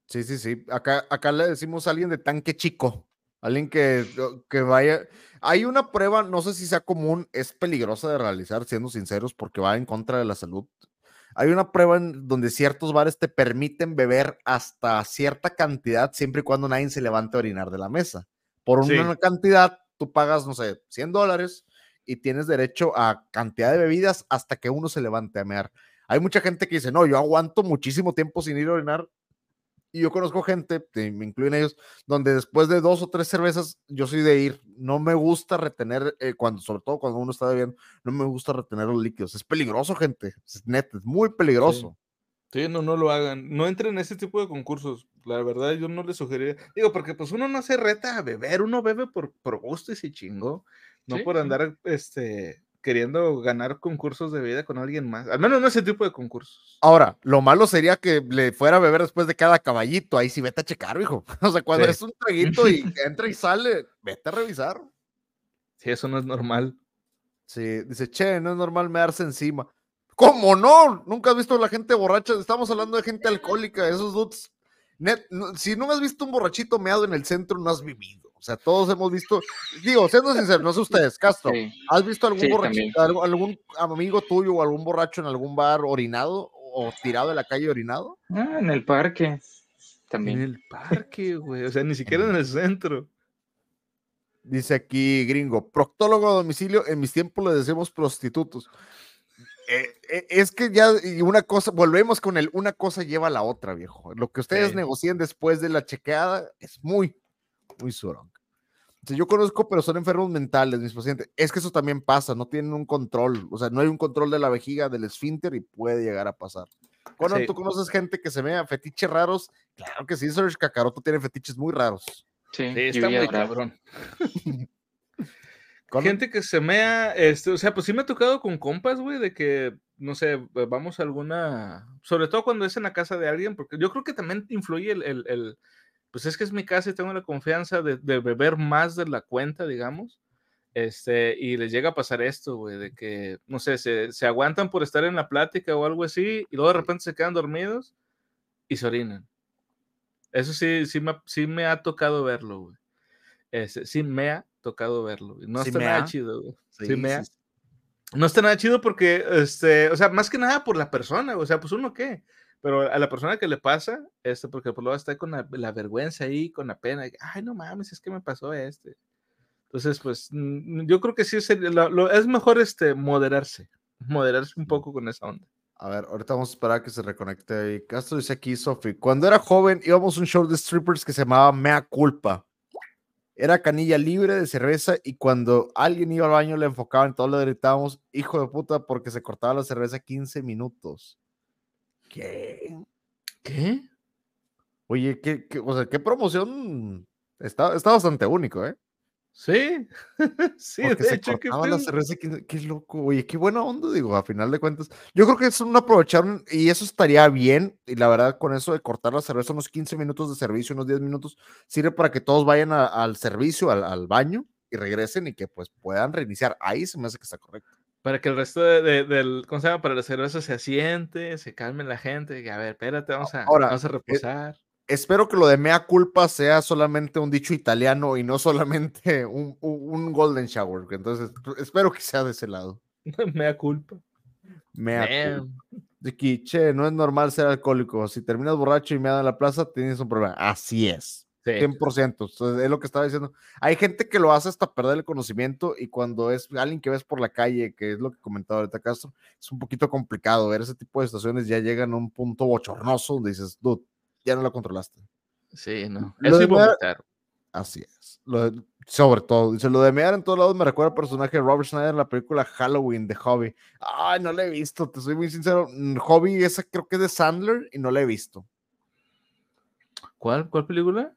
Sí, sí, sí. Acá, acá le decimos a alguien de tanque chico. Alguien que, que vaya. Hay una prueba, no sé si sea común, es peligrosa de realizar, siendo sinceros, porque va en contra de la salud. Hay una prueba en donde ciertos bares te permiten beber hasta cierta cantidad, siempre y cuando nadie se levante a orinar de la mesa. Por Sí. una cantidad, tú pagas, no sé, 100 dólares y tienes derecho a cantidad de bebidas hasta que uno se levante a mear. Hay mucha gente que dice, no, yo aguanto muchísimo tiempo sin ir a orinar. Y yo conozco gente, me incluyen ellos, donde después de dos o tres cervezas, yo soy de ir. No me gusta retener, eh, cuando, sobre todo cuando uno está bebiendo, no me gusta retener los líquidos. Es peligroso, gente. Es neta, es muy peligroso. Sí, no, no lo hagan. No entren en ese tipo de concursos. La verdad, yo no les sugeriría. Digo, porque pues uno no se reta a beber, uno bebe por, por gusto y se chingó. No Sí, por andar este, queriendo ganar concursos de vida con alguien más. Al menos no ese tipo de concursos. Ahora, lo malo sería que le fuera a beber después de cada caballito. Ahí sí, vete a checar, hijo. O sea, cuando Sí. es un traguito y entra y sale, vete a revisar. Sí, eso no es normal. Sí, dice, che, no es normal mearse encima. ¿Cómo no? Nunca has visto a la gente borracha. Estamos hablando de gente alcohólica, esos dudes. Net- no- si no has visto un borrachito meado en el centro, no has vivido. O sea, todos hemos visto. Digo, siendo sincero, no sé ustedes, Castro. sí. ¿Has visto algún Sí, borrachito, algún, amigo tuyo o algún borracho en algún bar orinado o tirado de la calle orinado? Ah, en el parque. En También. el parque, güey. O sea, ni siquiera en el centro. Dice aquí, gringo, proctólogo a domicilio, en mis tiempos le decimos prostitutos. Eh, eh, es que ya, y una cosa, volvemos con el, una cosa lleva a la otra, viejo. Lo que ustedes Sí. negocien después de la chequeada es muy, muy surong. O sea, yo conozco, pero son enfermos mentales, mis pacientes. Es que eso también pasa, no tienen un control. O sea, no hay un control de la vejiga, del esfínter y puede llegar a pasar. Conan, Sí. ¿tú conoces gente que se vea fetiches raros? Claro que sí, Serge Kakaroto tiene fetiches muy raros. Sí, Sí, está muy cabrón. Gente que se mea, este, o sea, pues sí me ha tocado con compas, güey, de que, no sé, eh, vamos a alguna, sobre todo cuando es en la casa de alguien, porque yo creo que también influye el, el, el, pues es que es mi casa y tengo la confianza de, de beber más de la cuenta, digamos. Este, y les llega a pasar esto, güey, de que, no sé, se, se aguantan por estar en la plática o algo así, y luego de repente se quedan dormidos y se orinan. Eso sí, sí me, sí me ha tocado verlo, güey. Este, sí me ha tocado verlo. güey. No Sí está nada ha. chido, güey. Sí, Sí, me ha. No está nada chido porque, este, o sea, más que nada por la persona, o sea, pues uno qué, pero a la persona que le pasa, este, porque por luego está con la, la vergüenza ahí, con la pena, y, ay, no mames, es que me pasó este. Entonces, pues, mm, yo creo que sí sería- lo- lo- es mejor, este, moderarse, moderarse un poco con esa onda. A ver, ahorita vamos a esperar a que se reconecte ahí. Castro dice aquí, Sofi, cuando era joven íbamos a un show de strippers que se llamaba Mea Culpa. Era canilla libre de cerveza y cuando alguien iba al baño le enfocaban, todos le gritábamos, hijo de puta, porque se cortaba la cerveza 15 minutos. ¿Qué? ¿Qué? Oye, ¿qué, qué- o sea, qué promoción? Está, está bastante único, ¿eh? Sí, sí, Porque de se hecho, qué cortaba la pedo. cerveza, qué, qué loco, oye, qué buena onda, digo, a final de cuentas. Yo creo que es un aprovecharon y eso estaría bien, y la verdad con eso de cortar la cerveza unos 15 minutos de servicio, unos 10 minutos, sirve para que todos vayan a- al servicio, al, al baño, y regresen y que pues puedan reiniciar. Ahí se me hace que está correcto. Para que el resto de- de- del, ¿cómo se llama? Para la cerveza se asiente, se calme la gente, a ver, espérate, vamos a, Ahora, vamos a eh, reposar. Espero que lo de mea culpa sea solamente un dicho italiano y no solamente un, un- un golden shower. Entonces, espero que sea de ese lado. Me da culpa. Mea culpa. De que, che, no es normal ser alcohólico. Si terminas borracho y meado en la plaza, tienes un problema. Así es. Sí. 100%. Entonces, es lo que estaba diciendo. Hay gente que lo hace hasta perder el conocimiento y cuando es alguien que ves por la calle, que es lo que comentaba ahorita Castro, es un poquito complicado ver ese tipo de estaciones. Ya llegan a un punto bochornoso donde dices, dude, ya no la controlaste. Sí, no. Eso mear- vomitar. Así es. Lo de- sobre todo, dice, lo de mear en todos lados me recuerda al personaje de Robert Schneider en la película Halloween de Hobby. Ay, no la he visto, te soy muy sincero. Mm, Hobby, esa creo que es de Sandler y no la he visto. ¿Cuál? ¿Cuál película?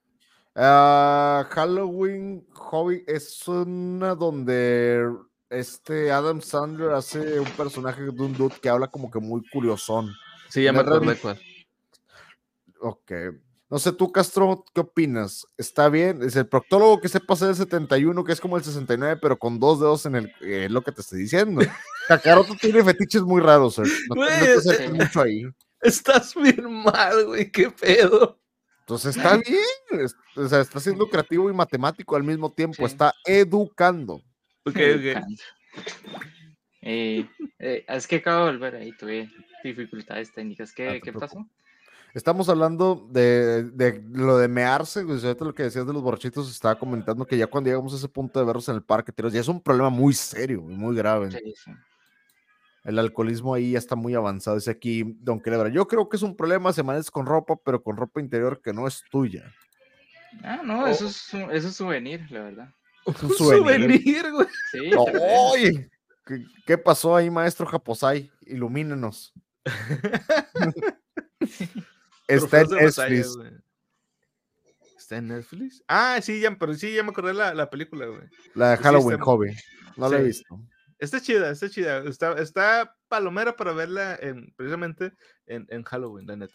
Ah, Halloween Hobby es una donde este Adam Sandler hace un personaje de un dude que habla como que muy curiosón. Sí, ya me acordé cuál. Ok. No sé, tú, Castro, ¿qué opinas? ¿Está bien? Es el proctólogo que se pasa del 71, que es como el 69, pero con dos dedos en el. eh, lo que te estoy diciendo. Kakaroto tiene fetiches muy raros, sir. No, no te Güey, acerques eh, mucho ahí. Estás bien mal, güey. ¿Qué pedo? Entonces está bien. o sea, está siendo creativo y matemático al mismo tiempo. Sí. Está educando. Ok, ok. eh, eh, es que acabo de volver ahí, tuve dificultades técnicas. Ah, ¿Qué, te ¿qué pasó? Estamos hablando de, de lo de mearse, pues, ahorita lo que decías de los borrachitos, estaba comentando que ya cuando llegamos a ese punto de verlos en el parque, tiros, ya es un problema muy serio y muy grave. Sí, sí. El alcoholismo ahí ya está muy avanzado. Dice aquí Don Quelebra. Yo creo que es un problema si amaneces con ropa, pero con ropa interior que no es tuya. Ah, no, eso es, un- eso es souvenir, la verdad. Es un souvenir. güey. Sí, No. Oye, ¿qué, qué pasó ahí, maestro Japosai? Ilumínenos. Está en Netflix. ¿Está en Netflix? Ah, sí, ya, pero sí, ya me acordé la, la película, güey. La de Sí, Halloween está- Hobby. No la he sí. visto. Está chida, está chida. Está, está palomera para verla en, precisamente en, en Halloween, la neta.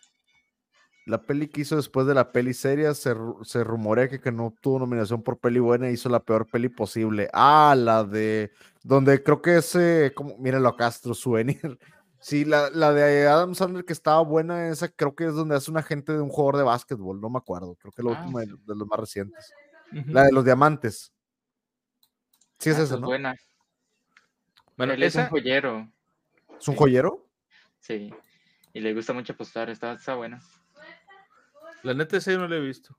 La peli que hizo después de la peli seria se, se rumorea que, que no obtuvo nominación por peli buena, hizo la peor peli posible. Ah, la de donde creo que ese, como, mírenlo a Castro, souvenir. Sí, la, la de Adam Sandler que estaba buena, esa creo que es donde hace un agente de un jugador de básquetbol, no me acuerdo, creo que la Ah, última de, los más recientes. La de los diamantes. Sí, es Ah, esa, pues ¿no? buena. Bueno, Él es un joyero, ¿Es un sí. joyero? sí. Y le gusta mucho apostar, está, está buena. la neta esa yo no la he visto.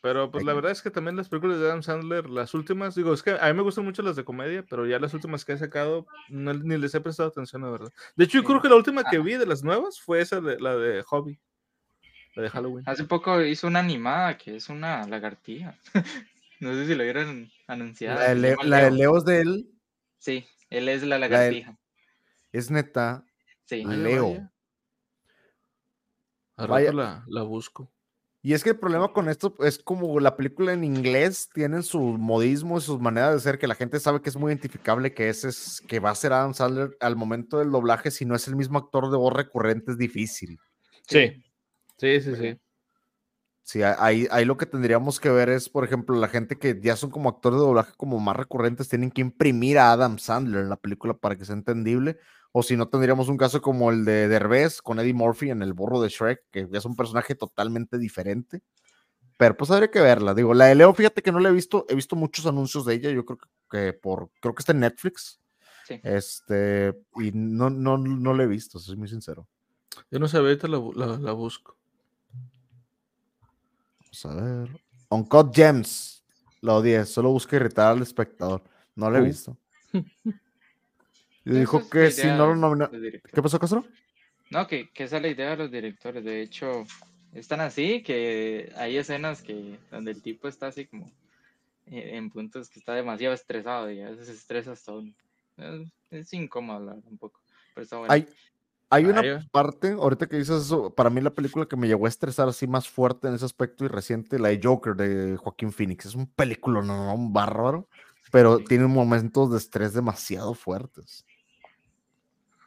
Pero pues la verdad es que también las películas de Adam Sandler, las últimas, digo, es que a mí me gustan mucho las de comedia, pero ya las últimas que he sacado no- ni les he prestado atención, la verdad. De hecho, yo creo que la última que vi de las nuevas fue esa de la de Hobby, la de Halloween. Hace poco hizo una animada que es una lagartija. no sé si lo vieron anunciada. La de, se Le- llama la de Leo. Leo es de él, Sí, él es la lagartija. es neta. Sí. Leo. Vaya. la, la busco. Y es que el problema con esto es como la película en inglés tienen su modismo y sus maneras de ser que la gente sabe que es muy identificable que ese es que va a ser Adam Sandler al momento del doblaje si no es el mismo actor de voz recurrente es difícil. Sí, sí, sí, sí. Sí, ahí, ahí lo que tendríamos que ver es, por ejemplo, la gente que ya son como actores de doblaje como más recurrentes, tienen que imprimir a Adam Sandler en la película para que sea entendible, o si no, tendríamos un caso como el de Derbez con Eddie Murphy en El Burro de Shrek, que ya es un personaje totalmente diferente. Pero pues habría que verla. Digo, la de Leo, fíjate que no la he visto, he visto muchos anuncios de ella, yo creo que, por, creo que está en Netflix, Sí. este, y no, no, no la he visto, soy muy sincero. Yo no sé, ahorita la- la busco. Vamos a ver. Uncut Gems. La odié. Solo busca irritar al espectador. No la he Uh. visto. Dijo es que si no lo los ¿Qué pasó, Castro? No, que, que esa es la idea de los directores. De hecho, están así que hay escenas que donde el tipo está así como eh, en puntos que está demasiado estresado y a veces se estresa hasta uno. Es, es incómodo la verdad, un poco. Pero está bueno. Hay, hay una parte, ahorita que dices eso, para mí la película que me llegó a estresar así más fuerte en ese aspecto y reciente, la de Joker de Joaquín Phoenix. Es un película, no, no, un bárbaro, pero Sí. tiene momentos de estrés demasiado fuertes.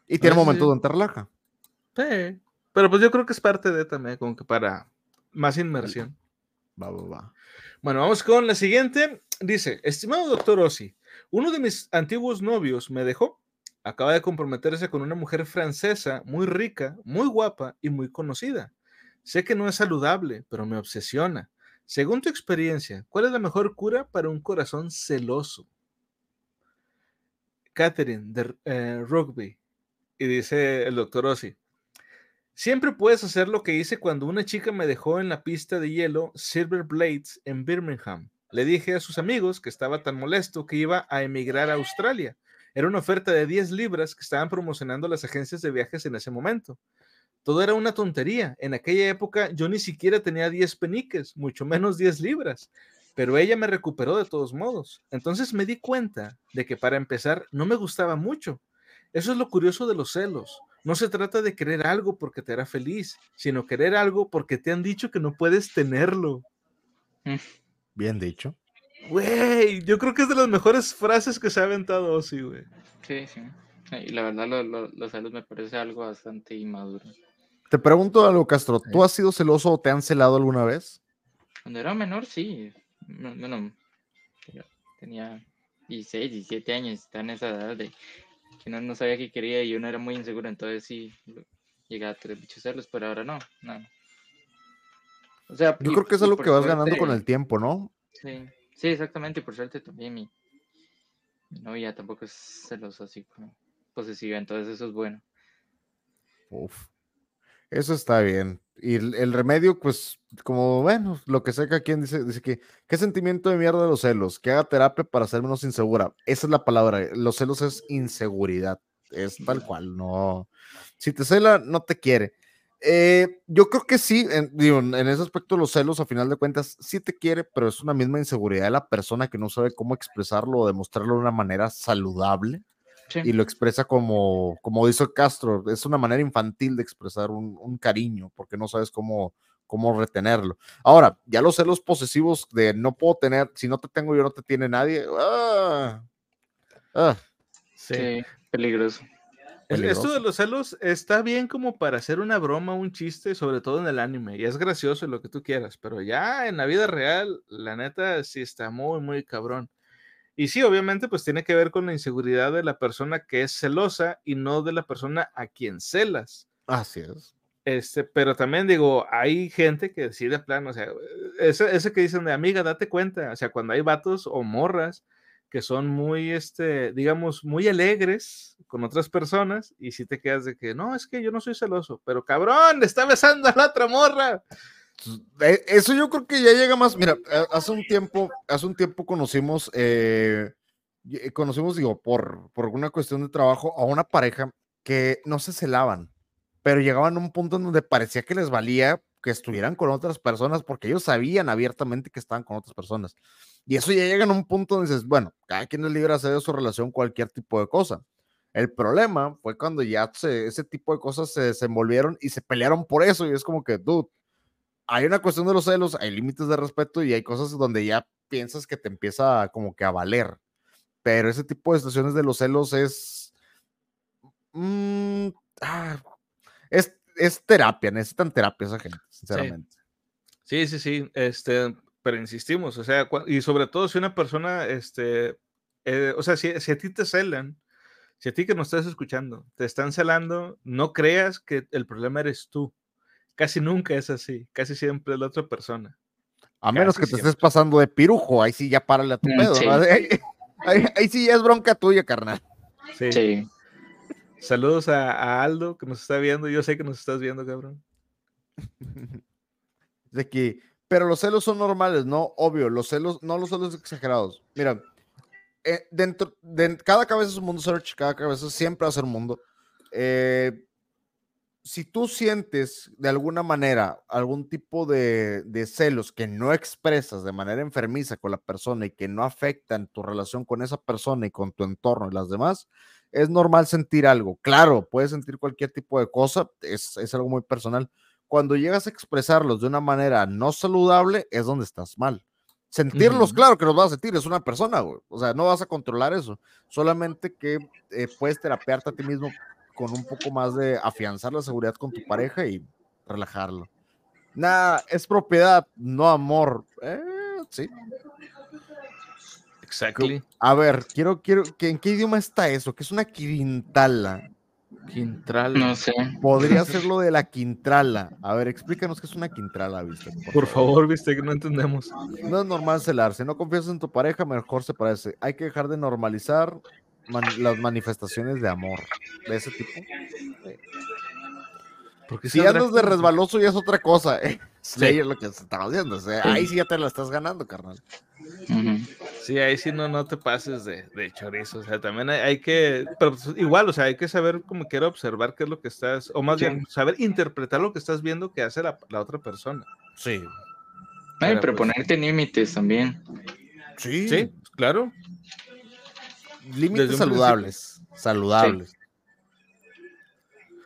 Y tiene sí. momentos donde te relaja. Sí. Pero pues yo creo que es parte de también, como que para más inmersión. Va, va, va. Bueno, vamos con la siguiente. Dice, estimado doctor Ossi, uno de mis antiguos novios me dejó. Acaba de comprometerse con una mujer francesa muy rica, muy guapa y muy conocida. Sé que no es saludable, pero me obsesiona. Según tu experiencia, ¿cuál es la mejor cura para un corazón celoso? Catherine de eh, Rugby. Y dice el doctor Ossi, Siempre puedes hacer lo que hice cuando una chica me dejó en la pista de hielo Silver Blades en Birmingham. Le dije a sus amigos que estaba tan molesto que iba a emigrar a Australia. Era una oferta de 10 libras que estaban promocionando las agencias de viajes en ese momento. Todo era una tontería. En aquella época yo ni siquiera tenía 10 peniques, mucho menos 10 libras. Pero ella me recuperó de todos modos. Entonces me di cuenta de que para empezar no me gustaba mucho. Eso es lo curioso de los celos. No se trata de querer algo porque te hará feliz, sino querer algo porque te han dicho que no puedes tenerlo. Bien dicho. Güey, yo creo que es de las mejores frases que se ha aventado Ozzy, güey. Sí, sí. Y la verdad, lo- lo- los celos me parece algo bastante inmaduro. Te pregunto algo, Castro. ¿Tú has sido celoso o te han celado alguna vez? Cuando era menor, sí. No- Bueno, tenía 16, 17 años, estaba en esa edad de que no, no sabía qué quería y uno era muy inseguro, entonces sí, lo- llegaba a tener muchos celos, pero ahora no, no. O sea, Yo y- creo que es algo que vas ganando con el tiempo, ¿no? Sí, sí, exactamente, y por suerte también mi, mi novia tampoco es celosa así como posesiva, entonces eso es bueno. Uf. Eso está bien. Y el, el remedio, pues, como, bueno, lo que que quien dice, dice que, ¿qué sentimiento de mierda de los celos? Que haga terapia para ser menos insegura. Esa es la palabra. Los celos es inseguridad. Es tal cual, no. Si te cela, no te quiere. Eh, yo creo que sí, en, digo, en ese aspecto los celos, a final de cuentas, sí te quiere, pero es una misma inseguridad de la persona que no sabe cómo expresarlo o demostrarlo de una manera saludable Sí, y lo expresa como, como dice Castro, es una manera infantil de expresar un, un cariño, porque no sabes cómo, cómo retenerlo. Ahora, ya los celos posesivos de no puedo tener, si no te tengo yo no te tiene nadie. ¡ah! Ah, sí, peligroso. Es- Esto peligroso. de los celos está bien como para hacer una broma, un chiste, sobre todo en el anime, y es gracioso lo que tú quieras, pero ya en la vida real, la neta sí está muy, muy cabrón. Y sí, obviamente, pues tiene que ver con la inseguridad de la persona que es celosa y no de la persona a quien celas. así es. Este, pero también digo, hay gente que decide plano, o sea, ese, ese que dicen de amiga, date cuenta, o sea, cuando hay vatos o morras que son muy, este, digamos, muy alegres con otras personas y si te quedas de que, no, es que yo no soy celoso, pero cabrón, le está besando a la otra morra. Eh, Eso yo creo que ya llega más. Mira, hace un tiempo, hace un tiempo conocimos, eh, eh, conocimos, digo, por, por una cuestión de trabajo, a una pareja que no se celaban, pero llegaban a un punto en donde parecía que les valía que estuvieran con otras personas porque ellos sabían abiertamente que estaban con otras personas. Y eso ya llega a un punto donde dices, bueno, cada quien es libre de hacer de su relación cualquier tipo de cosa. El problema fue cuando ya se- ese tipo de cosas se desenvolvieron y se pelearon por eso. Y es como que, dude, hay una cuestión de los celos, hay límites de respeto y hay cosas donde ya piensas que te empieza como que a valer. Pero ese tipo de situaciones de los celos es. mm, ah, es, es terapia, necesitan terapia esa gente, sinceramente. Sí, sí, sí, este, pero insistimos, o sea, y sobre todo si una persona, este, eh, o sea, si, si a ti te celan, si a ti que nos estás escuchando, te están celando, no creas que el problema eres tú. Casi nunca es así, casi siempre es la otra persona. A menos Casi que te siempre. estés pasando de pirujo, ahí sí ya párale a tu Mm, pedo. sí. ¿no? Ahí, ahí- ahí sí ya es bronca tuya, carnal. Sí. Sí. Saludos a, a Aldo que nos está viendo, yo sé que nos estás viendo, cabrón. De que, pero los celos son normales, ¿no? Obvio, los celos, no los celos exagerados. Mira, eh, dentro de cada cabeza es un mundo search, cada cabeza siempre va a un mundo. Eh, si tú sientes de alguna manera algún tipo de, de celos que no expresas de manera enfermiza con la persona y que no afectan tu relación con esa persona y con tu entorno y las demás, es normal sentir algo. Claro, puedes sentir cualquier tipo de cosa, es, es algo muy personal. Cuando llegas a expresarlos de una manera no saludable, es donde estás mal. Sentirlos, Ujú. claro que los vas a sentir, es una persona, güey. O sea, no vas a controlar eso. Solamente que eh, puedes terapearte a ti mismo con un poco más de afianzar la seguridad con tu pareja y relajarlo. Nada, es propiedad, no amor. Eh, sí. Exactly. A ver, quiero, quiero, ¿en qué idioma está eso? Que es una quintala. Quintral. No sé. Podría ser lo de la quintrala. A ver, explícanos qué es una quintrala, ¿viste? Por favor, viste que no entendemos. No es normal celarse. No confías en tu pareja, mejor se parece. Hay que dejar de normalizar man- las manifestaciones de amor de ese tipo. Porque Si andas de resbaloso ya es otra cosa. ¿eh? Sí, es lo que estamos haciendo. O sea, ahí sí ya te la estás ganando, carnal. Sí, ahí sí no, no te pases de, de chorizo. O sea, también hay, hay que, pero pues, igual, o sea, hay que saber como quiera observar qué es lo que estás, o más Sí. bien, saber interpretar lo que estás viendo que hace la, la otra persona. Sí. Ay, Pero, pues, ponerte límites también. Sí. Sí, claro. Límites saludables. Saludables.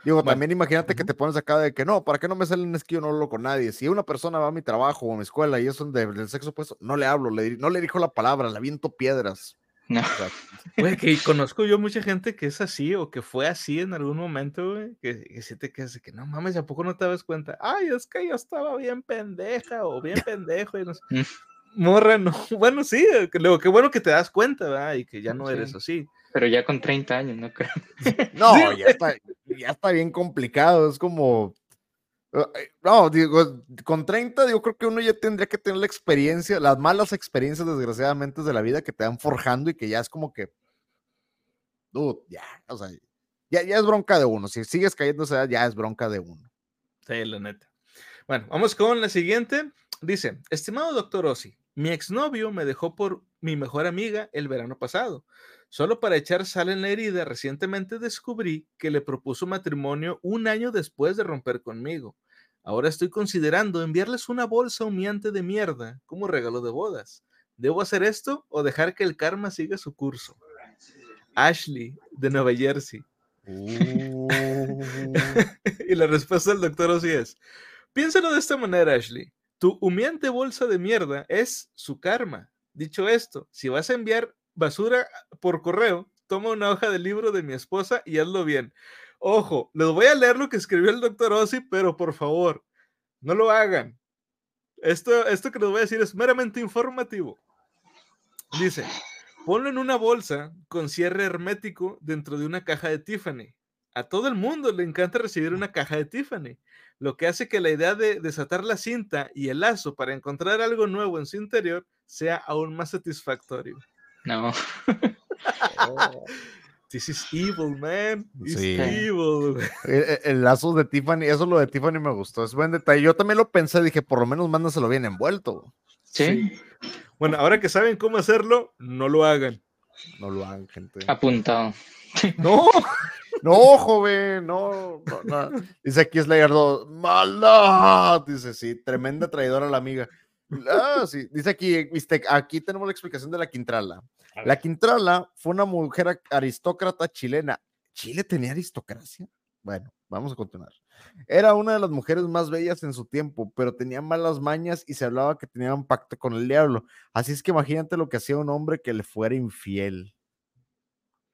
Digo, Bueno, también imagínate que ujú. te pones acá de que no, ¿para qué no me salen es que yo no hablo con nadie? Si una persona va a mi trabajo o a mi escuela y es un de- del sexo opuesto, no le hablo, le, no le dijo la palabra, le aviento piedras. No. O sea, Güey, que conozco yo mucha gente que es así o que fue así en algún momento, güey, que, que te quedas de que no mames, ¿a poco no te das cuenta? Ay, es que yo estaba bien pendeja o bien pendejo. Y no sé. Morra, no. Bueno, sí, que luego qué bueno que te das cuenta, ¿verdad? Y que ya no eres Sí. así. Pero ya con 30 años, no creo. no, ya está, ya está bien complicado, es como... eh, No, digo, con 30 yo creo que uno ya tendría que tener la experiencia, las malas experiencias desgraciadamente de la vida que te van forjando y que ya es como que, dude, ya, o sea, ya, ya es bronca de uno, si sigues cayendo esa edad, ya es bronca de uno. Sí, la neta. Bueno, vamos con la siguiente. Dice, estimado doctor Ossi, mi exnovio me dejó por mi mejor amiga el verano pasado. Solo para echar sal en la herida, recientemente descubrí que le propuso matrimonio un año después de romper conmigo. Ahora estoy considerando enviarles una bolsa humeante de mierda como regalo de bodas. ¿Debo hacer esto o dejar que el karma siga su curso? Ashley, de Nueva Jersey. y la respuesta del doctor Ossi es, piénsalo de esta manera, Ashley. Tu humeante bolsa de mierda es su karma. Dicho esto, si vas a enviar basura por correo, toma una hoja del libro de mi esposa y hazlo bien. Ojo, les voy a leer lo que escribió el doctor Ossi, pero por favor, no lo hagan. Esto, esto que les voy a decir es meramente informativo. Dice, ponlo en una bolsa con cierre hermético dentro de una caja de Tiffany. A todo el mundo le encanta recibir una caja de Tiffany, lo que hace que la idea de desatar la cinta y el lazo para encontrar algo nuevo en su interior sea aún más satisfactorio. No. This is evil, man. It's Sí. evil. El, el- el lazo de Tiffany, eso lo de Tiffany me gustó, es buen detalle. Yo también lo pensé, dije, por lo menos mándaselo bien envuelto. Sí. Bueno, ahora que saben cómo hacerlo, no lo hagan. No lo hagan, gente. Apuntado. No. No, joven, no, no, no. Dice aquí Slayer 2, maldad. Dice, sí, tremenda traidora la amiga. Ah, sí. Dice aquí, viste, aquí tenemos la explicación de la Quintrala. La Quintrala fue una mujer aristócrata chilena. ¿Chile tenía aristocracia? Bueno, vamos a continuar. Era una de las mujeres más bellas en su tiempo, pero tenía malas mañas y se hablaba que tenía un pacto con el diablo. Así es que imagínate lo que hacía un hombre que le fuera infiel.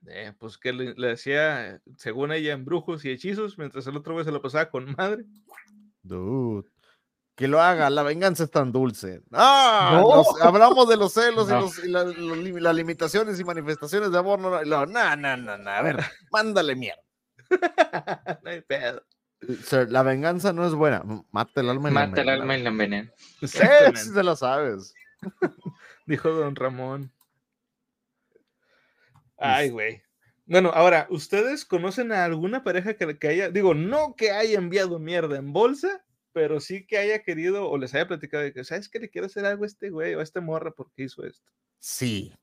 Eh, pues que le, le hacía, según ella, embrujos y hechizos, mientras el otro güey se lo pasaba con madre. Dude. Que lo haga, la venganza es tan dulce. ¡Ah! No. hablamos de los celos y, No. los- y la- los lim- las limitaciones y manifestaciones de amor. No, no, no, no, no, A ver, mándale mierda. no hay pedo. Sir, la venganza no es buena. Mata el alma y la Mata el alma y la envenena. Sí se la sabes. dijo don Ramón. Ay, güey. Bueno, ahora, ¿ustedes conocen a alguna pareja que, que haya, digo, no que haya enviado mierda en bolsa, pero sí que haya querido o les haya platicado de que, ¿sabes qué le quiero hacer algo a este güey o a esta morra porque hizo esto? Sí.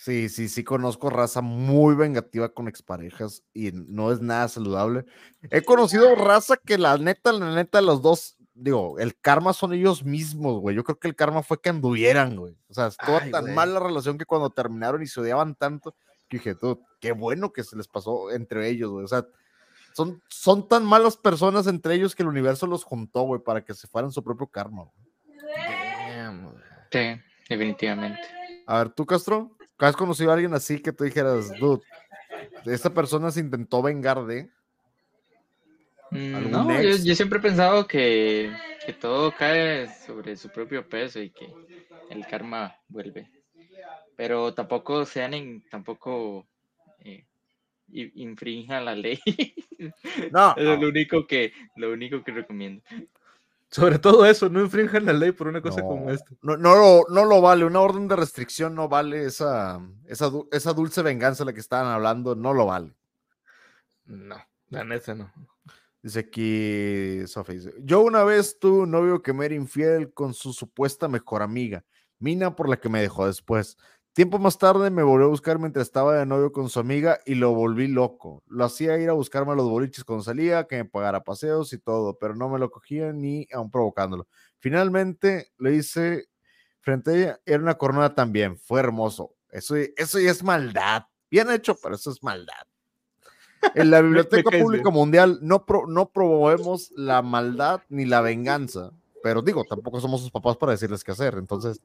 Sí, sí, sí, conozco raza muy vengativa con exparejas y no es nada saludable. He conocido raza que la neta, la neta, los dos, digo, el karma son ellos mismos, güey. Yo creo que el karma fue que anduvieran, güey. O sea, estuvo Ay, tan güey. mal la relación que cuando terminaron y se odiaban tanto, que dije, tú, qué bueno que se les pasó entre ellos, güey. O sea, son, son tan malas personas entre ellos que el universo los juntó, güey, para que se fueran su propio karma, güey. Sí, definitivamente. A ver, tú, Castro, ¿has conocido a alguien así que tú dijeras, dude, esta persona se intentó vengar de? Mm, ¿Algún No, yo siempre he pensado que, que todo cae sobre su propio peso y que el karma vuelve. Pero tampoco sean en, tampoco eh, i- infrinjan la ley. No, Eso es lo único que, lo único que recomiendo. Sobre todo eso, no infrinjan la ley por una cosa como No. esta. no, no, lo, no lo vale, una orden de restricción no vale esa, esa, esa dulce venganza de la que estaban hablando, no lo vale. No, la neta no. Dice aquí Sofía, dice, yo una vez tuve un novio que me era infiel con su supuesta mejor amiga, Mina por la que me dejó después. Tiempo más tarde me volvió a buscar mientras estaba de novio con su amiga y lo volví loco. Lo hacía ir a buscarme a los boliches cuando salía, que me pagara paseos y todo, pero no me lo cogía ni aún provocándolo. Finalmente le hice frente a ella, era una cornuda también, fue hermoso. Eso, eso ya es maldad. Bien hecho, pero eso es maldad. En la Biblioteca Pública Mundial no, pro- no promovemos la maldad ni la venganza, pero digo, tampoco somos sus papás para decirles qué hacer, entonces,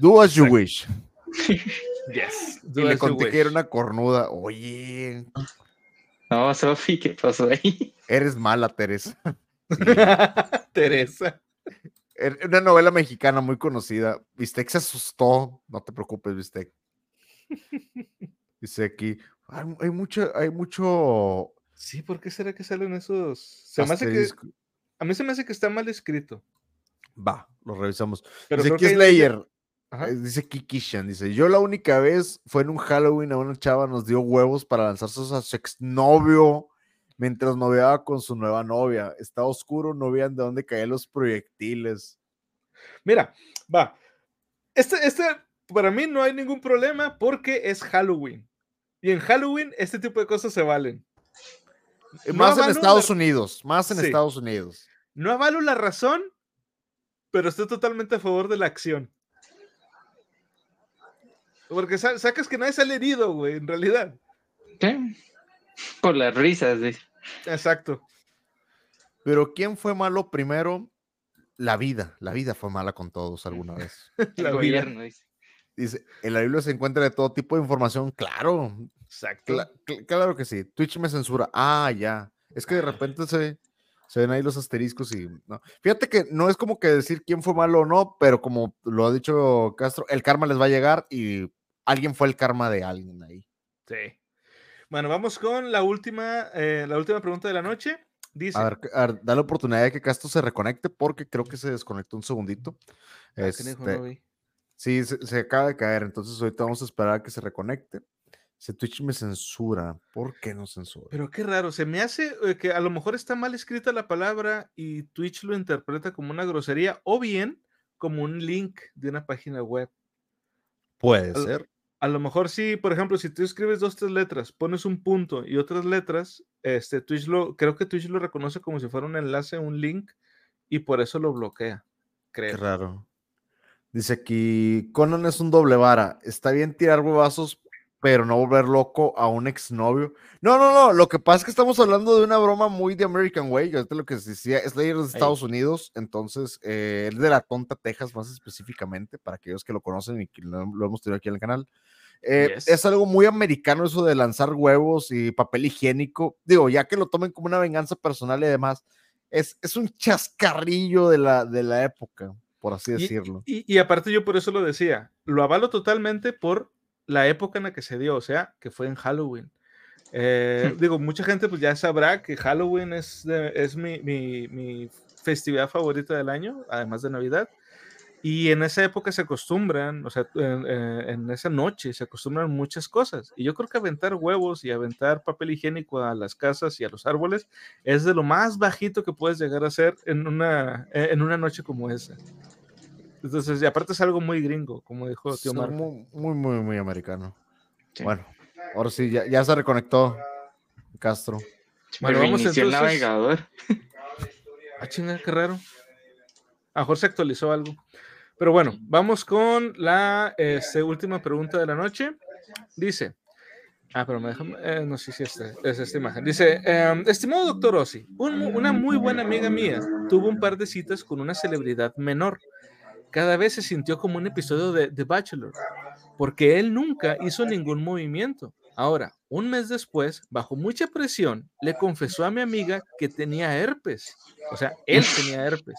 do as you wish. Yes. Y le conté que era una cornuda. Oye, No, Sofi, ¿qué pasó ahí? eres mala, Teresa. Teresa. Era una novela mexicana muy conocida. Bistec se asustó. No te preocupes, Bistec. Dice aquí, hay, hay mucho, hay mucho Sí, ¿por qué será que salen esos? Se me hace que, asterisco. a mí se me hace que está mal escrito. Va, lo revisamos. Pero dice aquí Slayer. Ajá. eh, Dice Kikishan, dice, yo la única vez fue en un Halloween a una chava nos dio huevos para lanzarse a su exnovio mientras noviaba con su nueva novia. Estaba oscuro, no veían de dónde caían los proyectiles. Mira, va. Este, este, para mí no hay ningún problema porque es Halloween. Y en Halloween este tipo de cosas se valen. Eh, No más en Estados la- Unidos, más en Sí. Estados Unidos. No avalo la razón, pero estoy totalmente a favor de la acción. Porque sa- sacas que nadie sale herido, güey, en realidad. ¿Qué? Por las risas, dice. Exacto. Pero ¿quién fue malo primero? La vida, la vida fue mala con todos alguna vez. El La vida. gobierno, dice. Dice, en la Biblia se encuentra de todo tipo de información, claro, Exacto. cla- cl- claro que sí. Twitch me censura. Ah, ya. Es que de repente se, se ven ahí los asteriscos y no. Fíjate que no es como que decir quién fue malo o no, pero como lo ha dicho Castro, el karma les va a llegar y alguien fue el karma de alguien ahí. Sí. Bueno, vamos con la última, eh, la última pregunta de la noche. Dice, A ver, a ver, da la oportunidad de que Castro se reconecte porque creo que se desconectó un segundito. Ah, no Este. Sí, se, se acaba de caer, entonces ahorita vamos a esperar a que se reconecte. Si Twitch me censura, ¿por qué no censura? Pero qué raro, se me hace eh, que a lo mejor está mal escrita la palabra y Twitch lo interpreta como una grosería o bien como un link de una página web. Puede ser. A lo mejor sí, por ejemplo, si tú escribes dos, tres letras, pones un punto y otras letras, este Twitch lo, creo que Twitch lo reconoce como si fuera un enlace, un link, y por eso lo bloquea. Qué Creo. raro. Dice aquí, Conan es un doble vara. Está bien tirar huevazos, pero no volver loco a un exnovio. No, no, no. Lo que pasa es que estamos hablando de una broma muy de American Way. Ahorita lo que se decía es de Estados Unidos. Entonces, eh, es de la tonta Texas más específicamente, para aquellos que lo conocen y que lo, lo hemos tenido aquí en el canal. Eh, Yes. Es algo muy americano eso de lanzar huevos y papel higiénico. Digo, ya que lo tomen como una venganza personal y demás, es, es un chascarrillo de la, de la época, por así Y- decirlo. Y, y aparte yo por eso lo decía, lo avalo totalmente por la época en la que se dio, o sea, que fue en Halloween. Eh, digo, mucha gente pues ya sabrá que Halloween es, de- es mi, mi- mi festividad favorita del año, además de Navidad. Y en esa época se acostumbran, o sea, en, eh, en esa noche se acostumbran muchas cosas. Y yo creo que aventar huevos y aventar papel higiénico a las casas y a los árboles es de lo más bajito que puedes llegar a hacer en una, eh, en una noche como esa. Entonces, y aparte es algo muy gringo, como dijo tío Es Marco. muy, muy, muy, muy americano. Sí. Bueno, ahora sí, ya, ya se reconectó Castro. Bueno, Me vamos reinició el entonces- navegador. Ah, chinga, qué raro. A se actualizó algo. Pero bueno, vamos con la este, última pregunta de la noche. Dice, ah, pero me dejan, eh, no sé si esta, es esta imagen. Dice, em, estimado doctor Ossi, un una muy buena amiga mía tuvo un par de citas con una celebridad menor. Cada vez se sintió como un episodio de The Bachelor, porque él nunca hizo ningún movimiento. Ahora, un mes después, bajo mucha presión, le confesó a mi amiga que tenía herpes. O sea, él tenía herpes.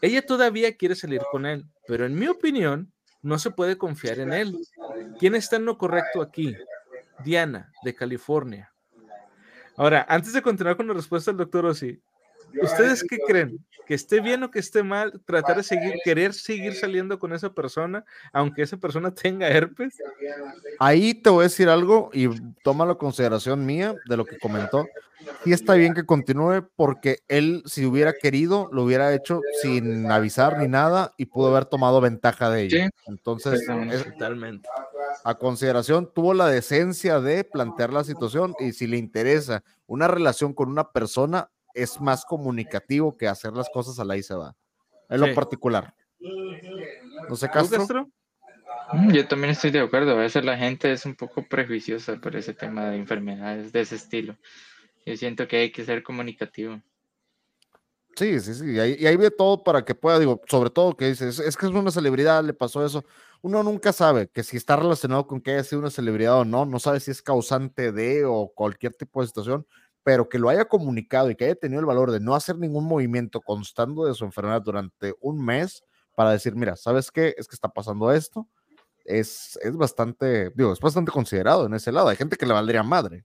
Ella todavía quiere salir con él, pero en mi opinión, no se puede confiar en él. ¿Quién está en lo correcto aquí? Diana, de California. Ahora, antes de continuar con la respuesta del doctor Ossi, ¿ustedes qué creen? ¿Que esté bien o que esté mal tratar de seguir, querer seguir saliendo con esa persona, aunque esa persona tenga herpes? Ahí te voy a decir algo y toma la consideración mía de lo que comentó. Sí está bien que continúe porque él, si hubiera querido, lo hubiera hecho sin avisar ni nada y pudo haber tomado ventaja de ella. Sí. Entonces, es- Totalmente. a consideración, tuvo la decencia de plantear la situación y si le interesa una relación con una persona, es más comunicativo que hacer las cosas a la y se va. En Sí. lo particular. No sé, ¿Tú, Castro. Castro? Mm, Yo también estoy de acuerdo. A veces la gente es un poco prejuiciosa por ese tema de enfermedades de ese estilo. Yo siento que hay que ser comunicativo. Sí, sí, sí. Y ahí, y ahí ve todo para que pueda, digo, sobre todo que dices, es que es una celebridad, le pasó eso. Uno nunca sabe que si está relacionado con que haya sido una celebridad o no, no sabe si es causante de o cualquier tipo de situación, pero que lo haya comunicado y que haya tenido el valor de no hacer ningún movimiento constando de su enfermedad durante un mes para decir, mira, ¿sabes qué? Es que está pasando esto. Es, es bastante, digo, es bastante considerado en ese lado. Hay gente que le valdría madre.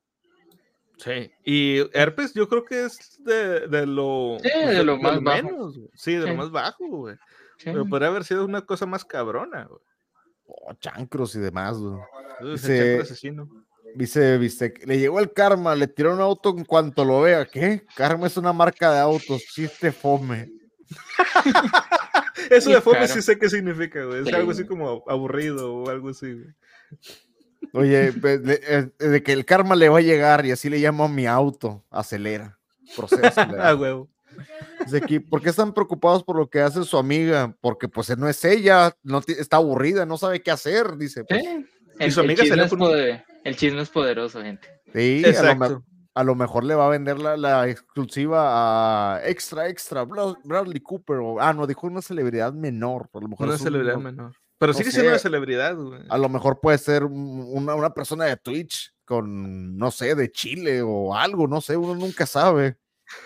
Sí. Y herpes yo creo que es de, de lo, Sí, pues, de lo más bajo. menos, güey. Sí, de lo Sí. más bajo, güey. Sí. Pero podría haber sido una cosa más cabrona, güey. Oh, chancros y demás. güey. Dice- chancro asesino. Dice Vistec, le llegó el karma, le tiró un auto en cuanto lo vea. ¿Qué? Karma es una marca de autos, chiste fome. Eso de fome claro. sí sé qué significa, güey. Es Sí. algo así como aburrido o algo así, güey. Oye, pues, de, eh, de que el karma le va a llegar y así le llamo a mi auto. Acelera. Procede a acelerar. Ah, huevo. Dice aquí, ¿por qué están preocupados por lo que hace su amiga? Porque pues no es ella, no está aburrida, no sabe qué hacer, dice. Pues. Y El, su el amiga chisme salió es poder- el chisme es poderoso, gente. sí, a lo, a lo mejor le va a vender la, la exclusiva a extra, extra, Bra- Bradley Cooper. O, ah, no, dijo una celebridad menor. A lo mejor Una es un- celebridad menor. Pero no sigue siendo una celebridad, güey. A lo mejor puede ser un- una, una persona de Twitch con, no sé, de Chile o algo, no sé, uno nunca sabe.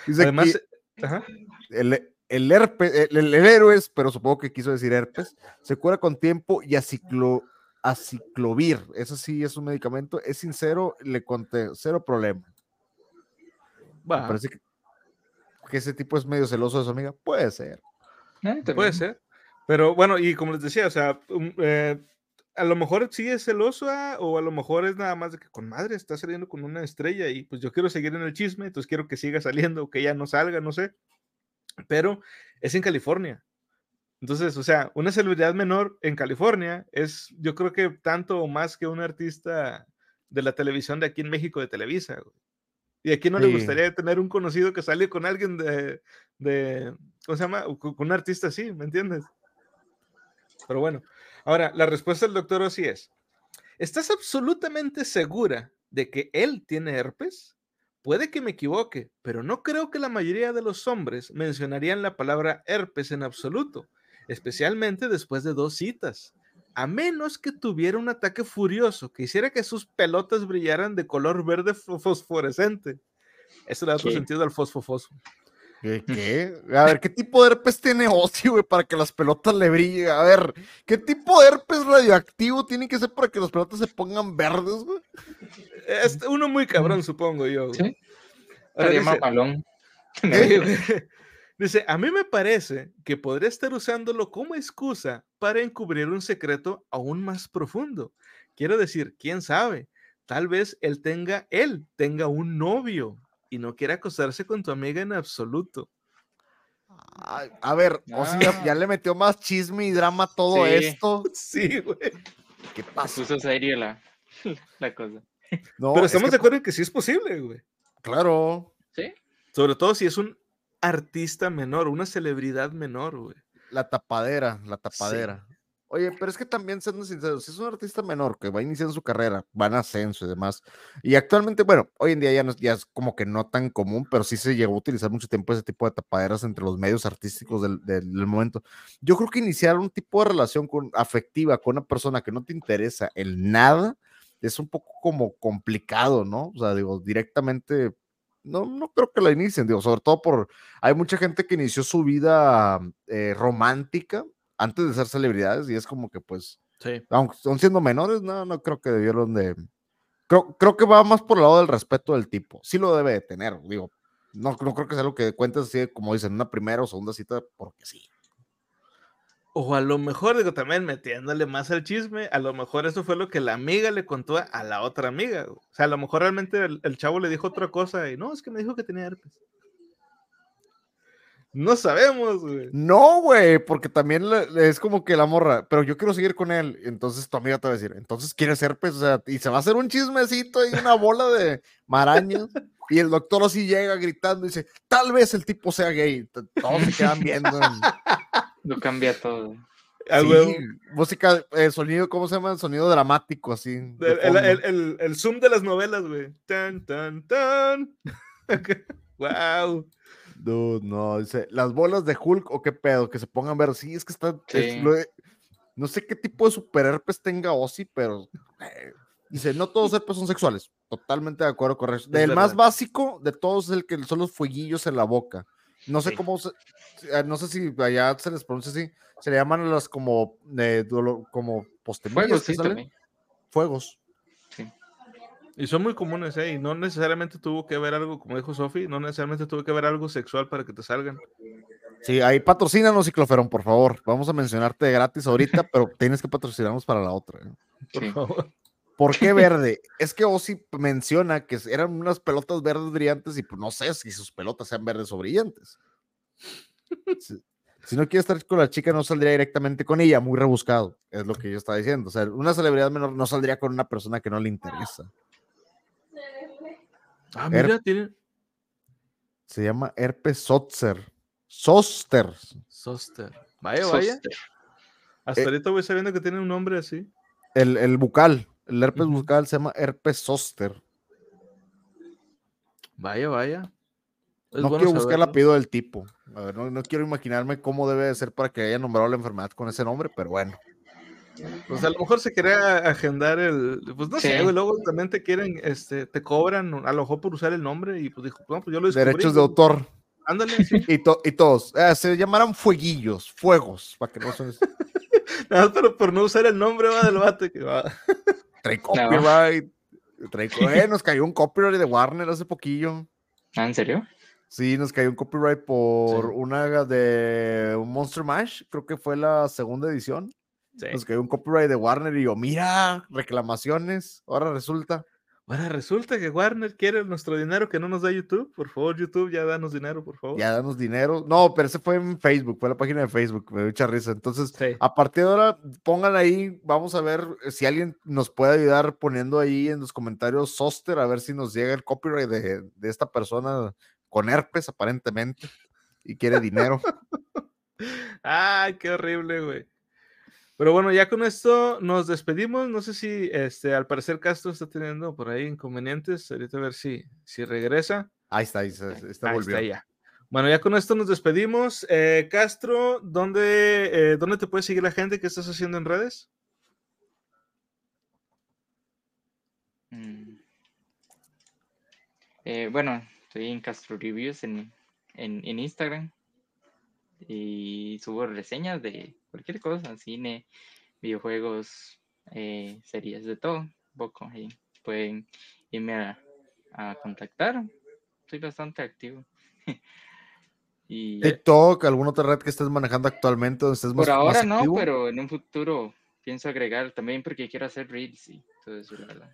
Dice Además, aquí, eh, ajá. el, el herpes, el, el- el héroes, pero supongo que quiso decir herpes, se cura con tiempo y aciclo, aciclovir, eso sí es un medicamento, es sincero, le conté, cero problema. Me Va, parece que, que ese tipo es medio celoso de su amiga, puede ser. Eh, puede ser. Pero bueno, y como les decía, o sea, um, eh, a lo mejor sí es celosa o a lo mejor es nada más de que con madre está saliendo con una estrella y pues yo quiero seguir en el chisme, entonces quiero que siga saliendo, que ya no salga, no sé. Pero es en California. Entonces, o sea, una celebridad menor en California es, yo creo que tanto o más que un artista de la televisión de aquí en México de Televisa. güey. Y a quién no le gustaría tener un conocido que sale con alguien de, de ¿cómo se llama? Con un artista así, ¿me entiendes? Pero bueno, ahora la respuesta del doctor Ossi es, ¿estás absolutamente segura de que él tiene herpes? Puede que me equivoque, pero no creo que la mayoría de los hombres mencionarían la palabra herpes en absoluto, especialmente después de dos citas, a menos que tuviera un ataque furioso que hiciera que sus pelotas brillaran de color verde fo- fosforescente. Eso le da otro Sí. sentido al fosfofosfo. ¿Qué? qué? A ver, ¿qué tipo de herpes tiene Ozzy, güey, para que las pelotas le brillen? A ver, ¿qué tipo de herpes radioactivo tiene que ser para que las pelotas se pongan verdes, güey? Es uno muy cabrón, supongo yo. güey. Sí. Ahora dice- mamalón. Dice, a mí me parece que podría estar usándolo como excusa para encubrir un secreto aún más profundo. Quiero decir, quién sabe, tal vez él tenga, él tenga un novio y no quiera acostarse con tu amiga en absoluto. Ay, a ver, Ah. ya le metió más chisme y drama a todo Sí. esto. Sí, güey. ¿Qué pasa? puso serio la, la cosa. No, Pero es estamos que, de acuerdo en que sí es posible, güey. Claro, ¿Sí? Sobre todo si es un artista menor, una celebridad menor, güey. la tapadera, la tapadera. Oye, pero es que también, siendo sinceros, si es un artista menor que va iniciando su carrera, va en ascenso y demás, y actualmente, bueno, hoy en día ya, no, es- ya es como que no tan común, pero sí se llegó a utilizar mucho tiempo ese tipo de tapaderas entre los medios artísticos del, del- del momento. Yo creo que iniciar un tipo de relación con, afectiva con una persona que no te interesa en nada es un poco como complicado, ¿no? O sea, digo, directamente, no, no creo que la inicien, digo, sobre todo por, hay mucha gente que inició su vida eh, romántica antes de ser celebridades y es como que pues, Sí. aunque son siendo menores, no, no creo que debieron de... Creo, creo que va más por el lado del respeto del tipo. Sí lo debe de tener, digo. No, no creo que sea algo que cuentes así, como dicen, una primera o segunda cita, porque sí. O a lo mejor, digo, también metiéndole más al chisme, a lo mejor eso fue lo que la amiga le contó a la otra amiga. O sea, a lo mejor realmente el, chavo le dijo otra cosa y no, es que me dijo que tenía herpes. No sabemos, güey. No, güey, porque también es como que la morra, pero yo quiero seguir con él. Entonces tu amiga te va a decir, entonces quieres ser, pues, o sea, y se va a hacer un chismecito y una bola de marañas. Y el doctor así llega gritando y dice, tal vez el tipo sea gay. Todos se quedan viendo. Lo cambia todo. A Sí, música, eh, sonido, ¿cómo se llama? Sonido dramático, así. El, el- el- el- el zoom de las novelas, güey. Tan, tan, tan. wow. Dude, no, dice, las bolas de Hulk o qué pedo, que se pongan ver. Sí, es que está. es lo no sé qué tipo de superherpes tenga Ozzy, pero. eh, dice, no todos herpes son sexuales. Totalmente de acuerdo con eso. El más básico de todos es el que son los fueguillos en la boca. No sé Sí. cómo se- eh, no sé si allá se les pronuncia así. Se le llaman las como eh, como postemillas Fuego, que sí, también. Fuegos. Y son muy comunes, ¿eh? Y no necesariamente tuvo que ver algo, como dijo Sofi, no necesariamente tuvo que ver algo sexual para que te salgan. Sí, ahí patrocínanos, Cicloferón, por favor. Vamos a mencionarte gratis ahorita, pero tienes que patrocinarnos para la otra. ¿eh? Por Sí. favor. ¿Por qué verde? es que Ozzy menciona que eran unas pelotas verdes brillantes y pues no sé si sus pelotas sean verdes o brillantes. Si, si no quiere estar con la chica, no saldría directamente con ella, muy rebuscado, es lo que yo estaba diciendo. O sea, una celebridad menor no saldría con una persona que no le interesa. Ah, Her- mira, tiene. Se llama herpes zoster. Zoster. Soster. Vaya, vaya. Soster. Hasta Eh, ahorita voy sabiendo que tiene un nombre así. El, el bucal, el herpes Ujú. bucal se llama herpes zoster. Vaya, vaya. Es no bueno quiero buscar el apellido del tipo. A ver, no, no quiero imaginarme cómo debe de ser para que haya nombrado la enfermedad con ese nombre, pero bueno. Pues a lo mejor se quería agendar el. Pues no sé, güey. Luego también te quieren, este, te cobran a lo mejor por usar el nombre y pues dijo, no, pues yo lo descubrí. Derechos de autor. Ándale, sí. Y, to- y todos. eh, se llamarán fueguillos, fuegos, para que no se Nada más pero por no usar el nombre va del bate que va. Trae copyright. Trae eh, nos cayó un copyright de Warner hace poquillo. Ah, ¿en serio? Sí, nos cayó un copyright por Sí. una de Monster Mash, creo que fue la segunda edición. Sí. Nos cayó un copyright de Warner y yo, mira, reclamaciones. Ahora resulta. Ahora resulta que Warner quiere nuestro dinero que no nos da YouTube. Por favor, YouTube, ya danos dinero, por favor. Ya danos dinero. No, pero ese fue en Facebook, fue la página de Facebook, me dio mucha risa. Entonces, Sí. a partir de ahora, pongan ahí, vamos a ver si alguien nos puede ayudar poniendo ahí en los comentarios Soster, a ver si nos llega el copyright de, de esta persona con herpes, aparentemente, y quiere dinero. Ay, qué horrible, güey. Pero bueno, ya con esto nos despedimos. No sé si este, al parecer Castro está teniendo por ahí inconvenientes. Ahorita a ver si, si regresa. Ahí está, ahí está, está Ahí está ya. Bueno, ya con esto nos despedimos. Eh, Castro, ¿dónde, eh, ¿dónde te puede seguir la gente? ¿Qué estás haciendo en redes? Mm. Eh, bueno, estoy en Castro Reviews en en, en Instagram y subo reseñas de cualquier cosa, cine, videojuegos, eh, series, de todo, poco. Y pueden irme a, a contactar. Soy bastante activo. y TikTok, alguna otra red que estés manejando actualmente donde estés más, por ahora más no, activo? pero en un futuro pienso agregar también porque quiero hacer reels y todo eso, la verdad.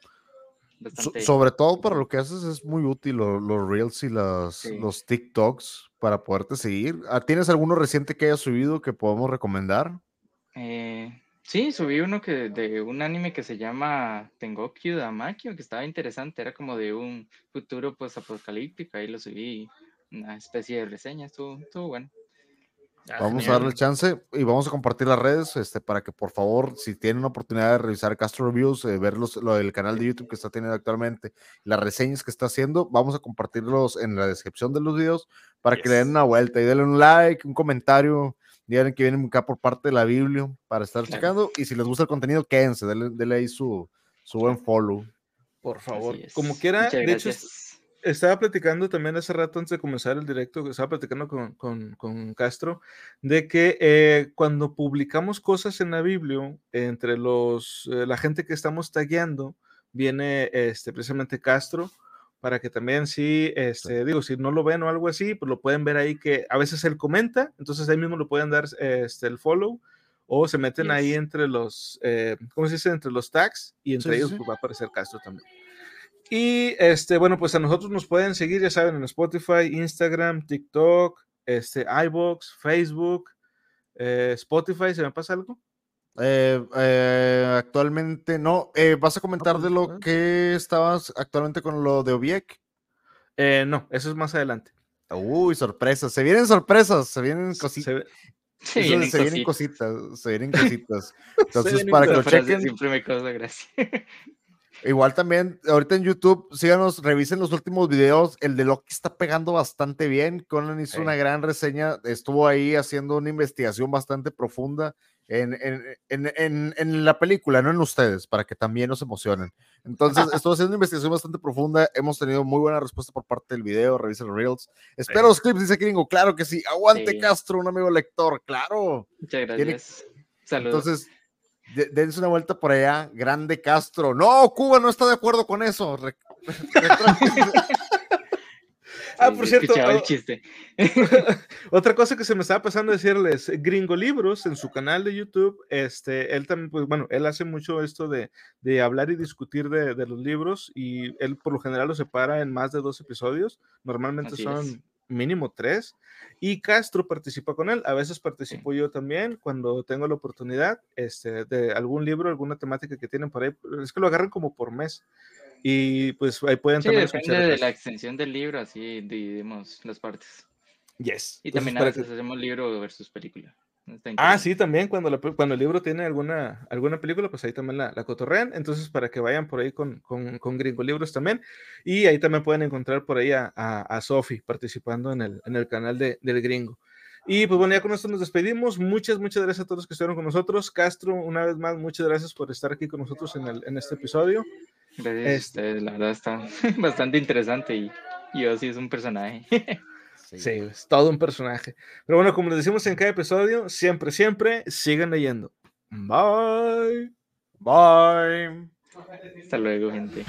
So- sobre todo para lo que haces es muy útil lo- los reels y las, Sí. los TikToks para poderte seguir. Ah, ¿Tienes alguno reciente que hayas subido que podamos recomendar? Eh, sí, subí uno que de un anime que se llama Tengoku Damakyo, que estaba interesante, era como de un futuro pues apocalíptico, ahí lo subí, una especie de reseña, estuvo, estuvo bueno. Ah, Vamos a darle el chance y vamos a compartir las redes este, para que por favor, si tienen una oportunidad de revisar Castro Reviews, eh, ver los- lo del canal de YouTube que está teniendo actualmente, las reseñas que está haciendo, vamos a compartirlos en la descripción de los videos para que le den una vuelta y denle un like, un comentario, digan que vienen acá por parte de la Biblia para estar Claro. checando y si les gusta el contenido, quédense, denle, denle ahí su, su buen follow. Por favor. Es. Como quiera, de hecho, gracias. Estaba platicando también hace rato antes de comenzar el directo, que estaba platicando con, con- con Castro, de que eh, cuando publicamos cosas en la Biblia, entre los, eh, la gente que estamos tagueando, viene este, precisamente Castro, para que también si, este, digo, si no lo ven o algo así, pues lo pueden ver ahí que a veces él comenta, entonces ahí mismo lo pueden dar este, el follow. O se meten ahí entre los, eh, ¿cómo se dice? Entre los tags y entre sí, ellos sí. pues, va a aparecer Castro también. Y este, bueno, pues a nosotros nos pueden seguir, ya saben, en Spotify, Instagram, TikTok, este, iBox, Facebook, eh, Spotify, ¿se me pasa algo? Eh, eh, actualmente no, eh, ¿vas a comentar de lo que estabas actualmente con lo de Obiek? Eh, no, eso es más adelante. Uy, sorpresas, se vienen sorpresas, se vienen cositas. se vienen se vienen cositas. se vienen cositas. Entonces, vienen para que lo chequen, Siempre me causa gracia. Igual también, ahorita en YouTube, síganos, revisen los últimos videos. El de Loki está pegando bastante bien. Conan hizo Sí. una gran reseña, estuvo ahí haciendo una investigación bastante profunda en, en, en, en, en la película, no en ustedes, para que también nos emocionen. Entonces, estuvo haciendo una investigación bastante profunda. Hemos tenido muy buena respuesta por parte del video. Revisen los reels. Espero Sí. los clips, dice Gringo. Claro que sí. Aguante, Sí. Castro, un amigo lector. Claro. Muchas Tiene- gracias. Saludos. Entonces, dense una vuelta por allá. Grande Castro. No, Cuba no está de acuerdo con eso. Re-. Ah, por cierto, escuchaba el chiste. Otra cosa que se me estaba pasando a decirles, Gringo Libros en su canal de YouTube, este, él también, pues bueno, él hace mucho esto de, de hablar y discutir de, de los libros y él por lo general lo separa en más de dos episodios, normalmente Así son es. Mínimo tres, y Castro participa con él, a veces participo yo también cuando tengo la oportunidad este, de algún libro, alguna temática que tienen por ahí, es que lo agarran como por mes. Y pues ahí pueden Sí, también depende de la extensión del libro, así dividimos las partes. Yes. Y Entonces, también a veces que- hacemos libro versus película. Ah, sí, también cuando, la cuando el libro tiene alguna, alguna película, pues ahí también la, la cotorrean. Entonces, para que vayan por ahí con, con, con Gringo Libros también. Y ahí también pueden encontrar por ahí a, a, a Sofi participando en el, en el canal de, del Gringo. Y pues bueno, ya con esto nos despedimos. Muchas, muchas gracias a todos los que estuvieron con nosotros. Castro, una vez más, muchas gracias por estar aquí con nosotros en, el, en este episodio. Gracias a Este- ustedes, la verdad está bastante interesante y, y yo sí es un personaje. Sí, es todo un personaje. Pero bueno, como les decimos en cada episodio, siempre, siempre sigan leyendo. Bye. Bye. Hasta luego, gente.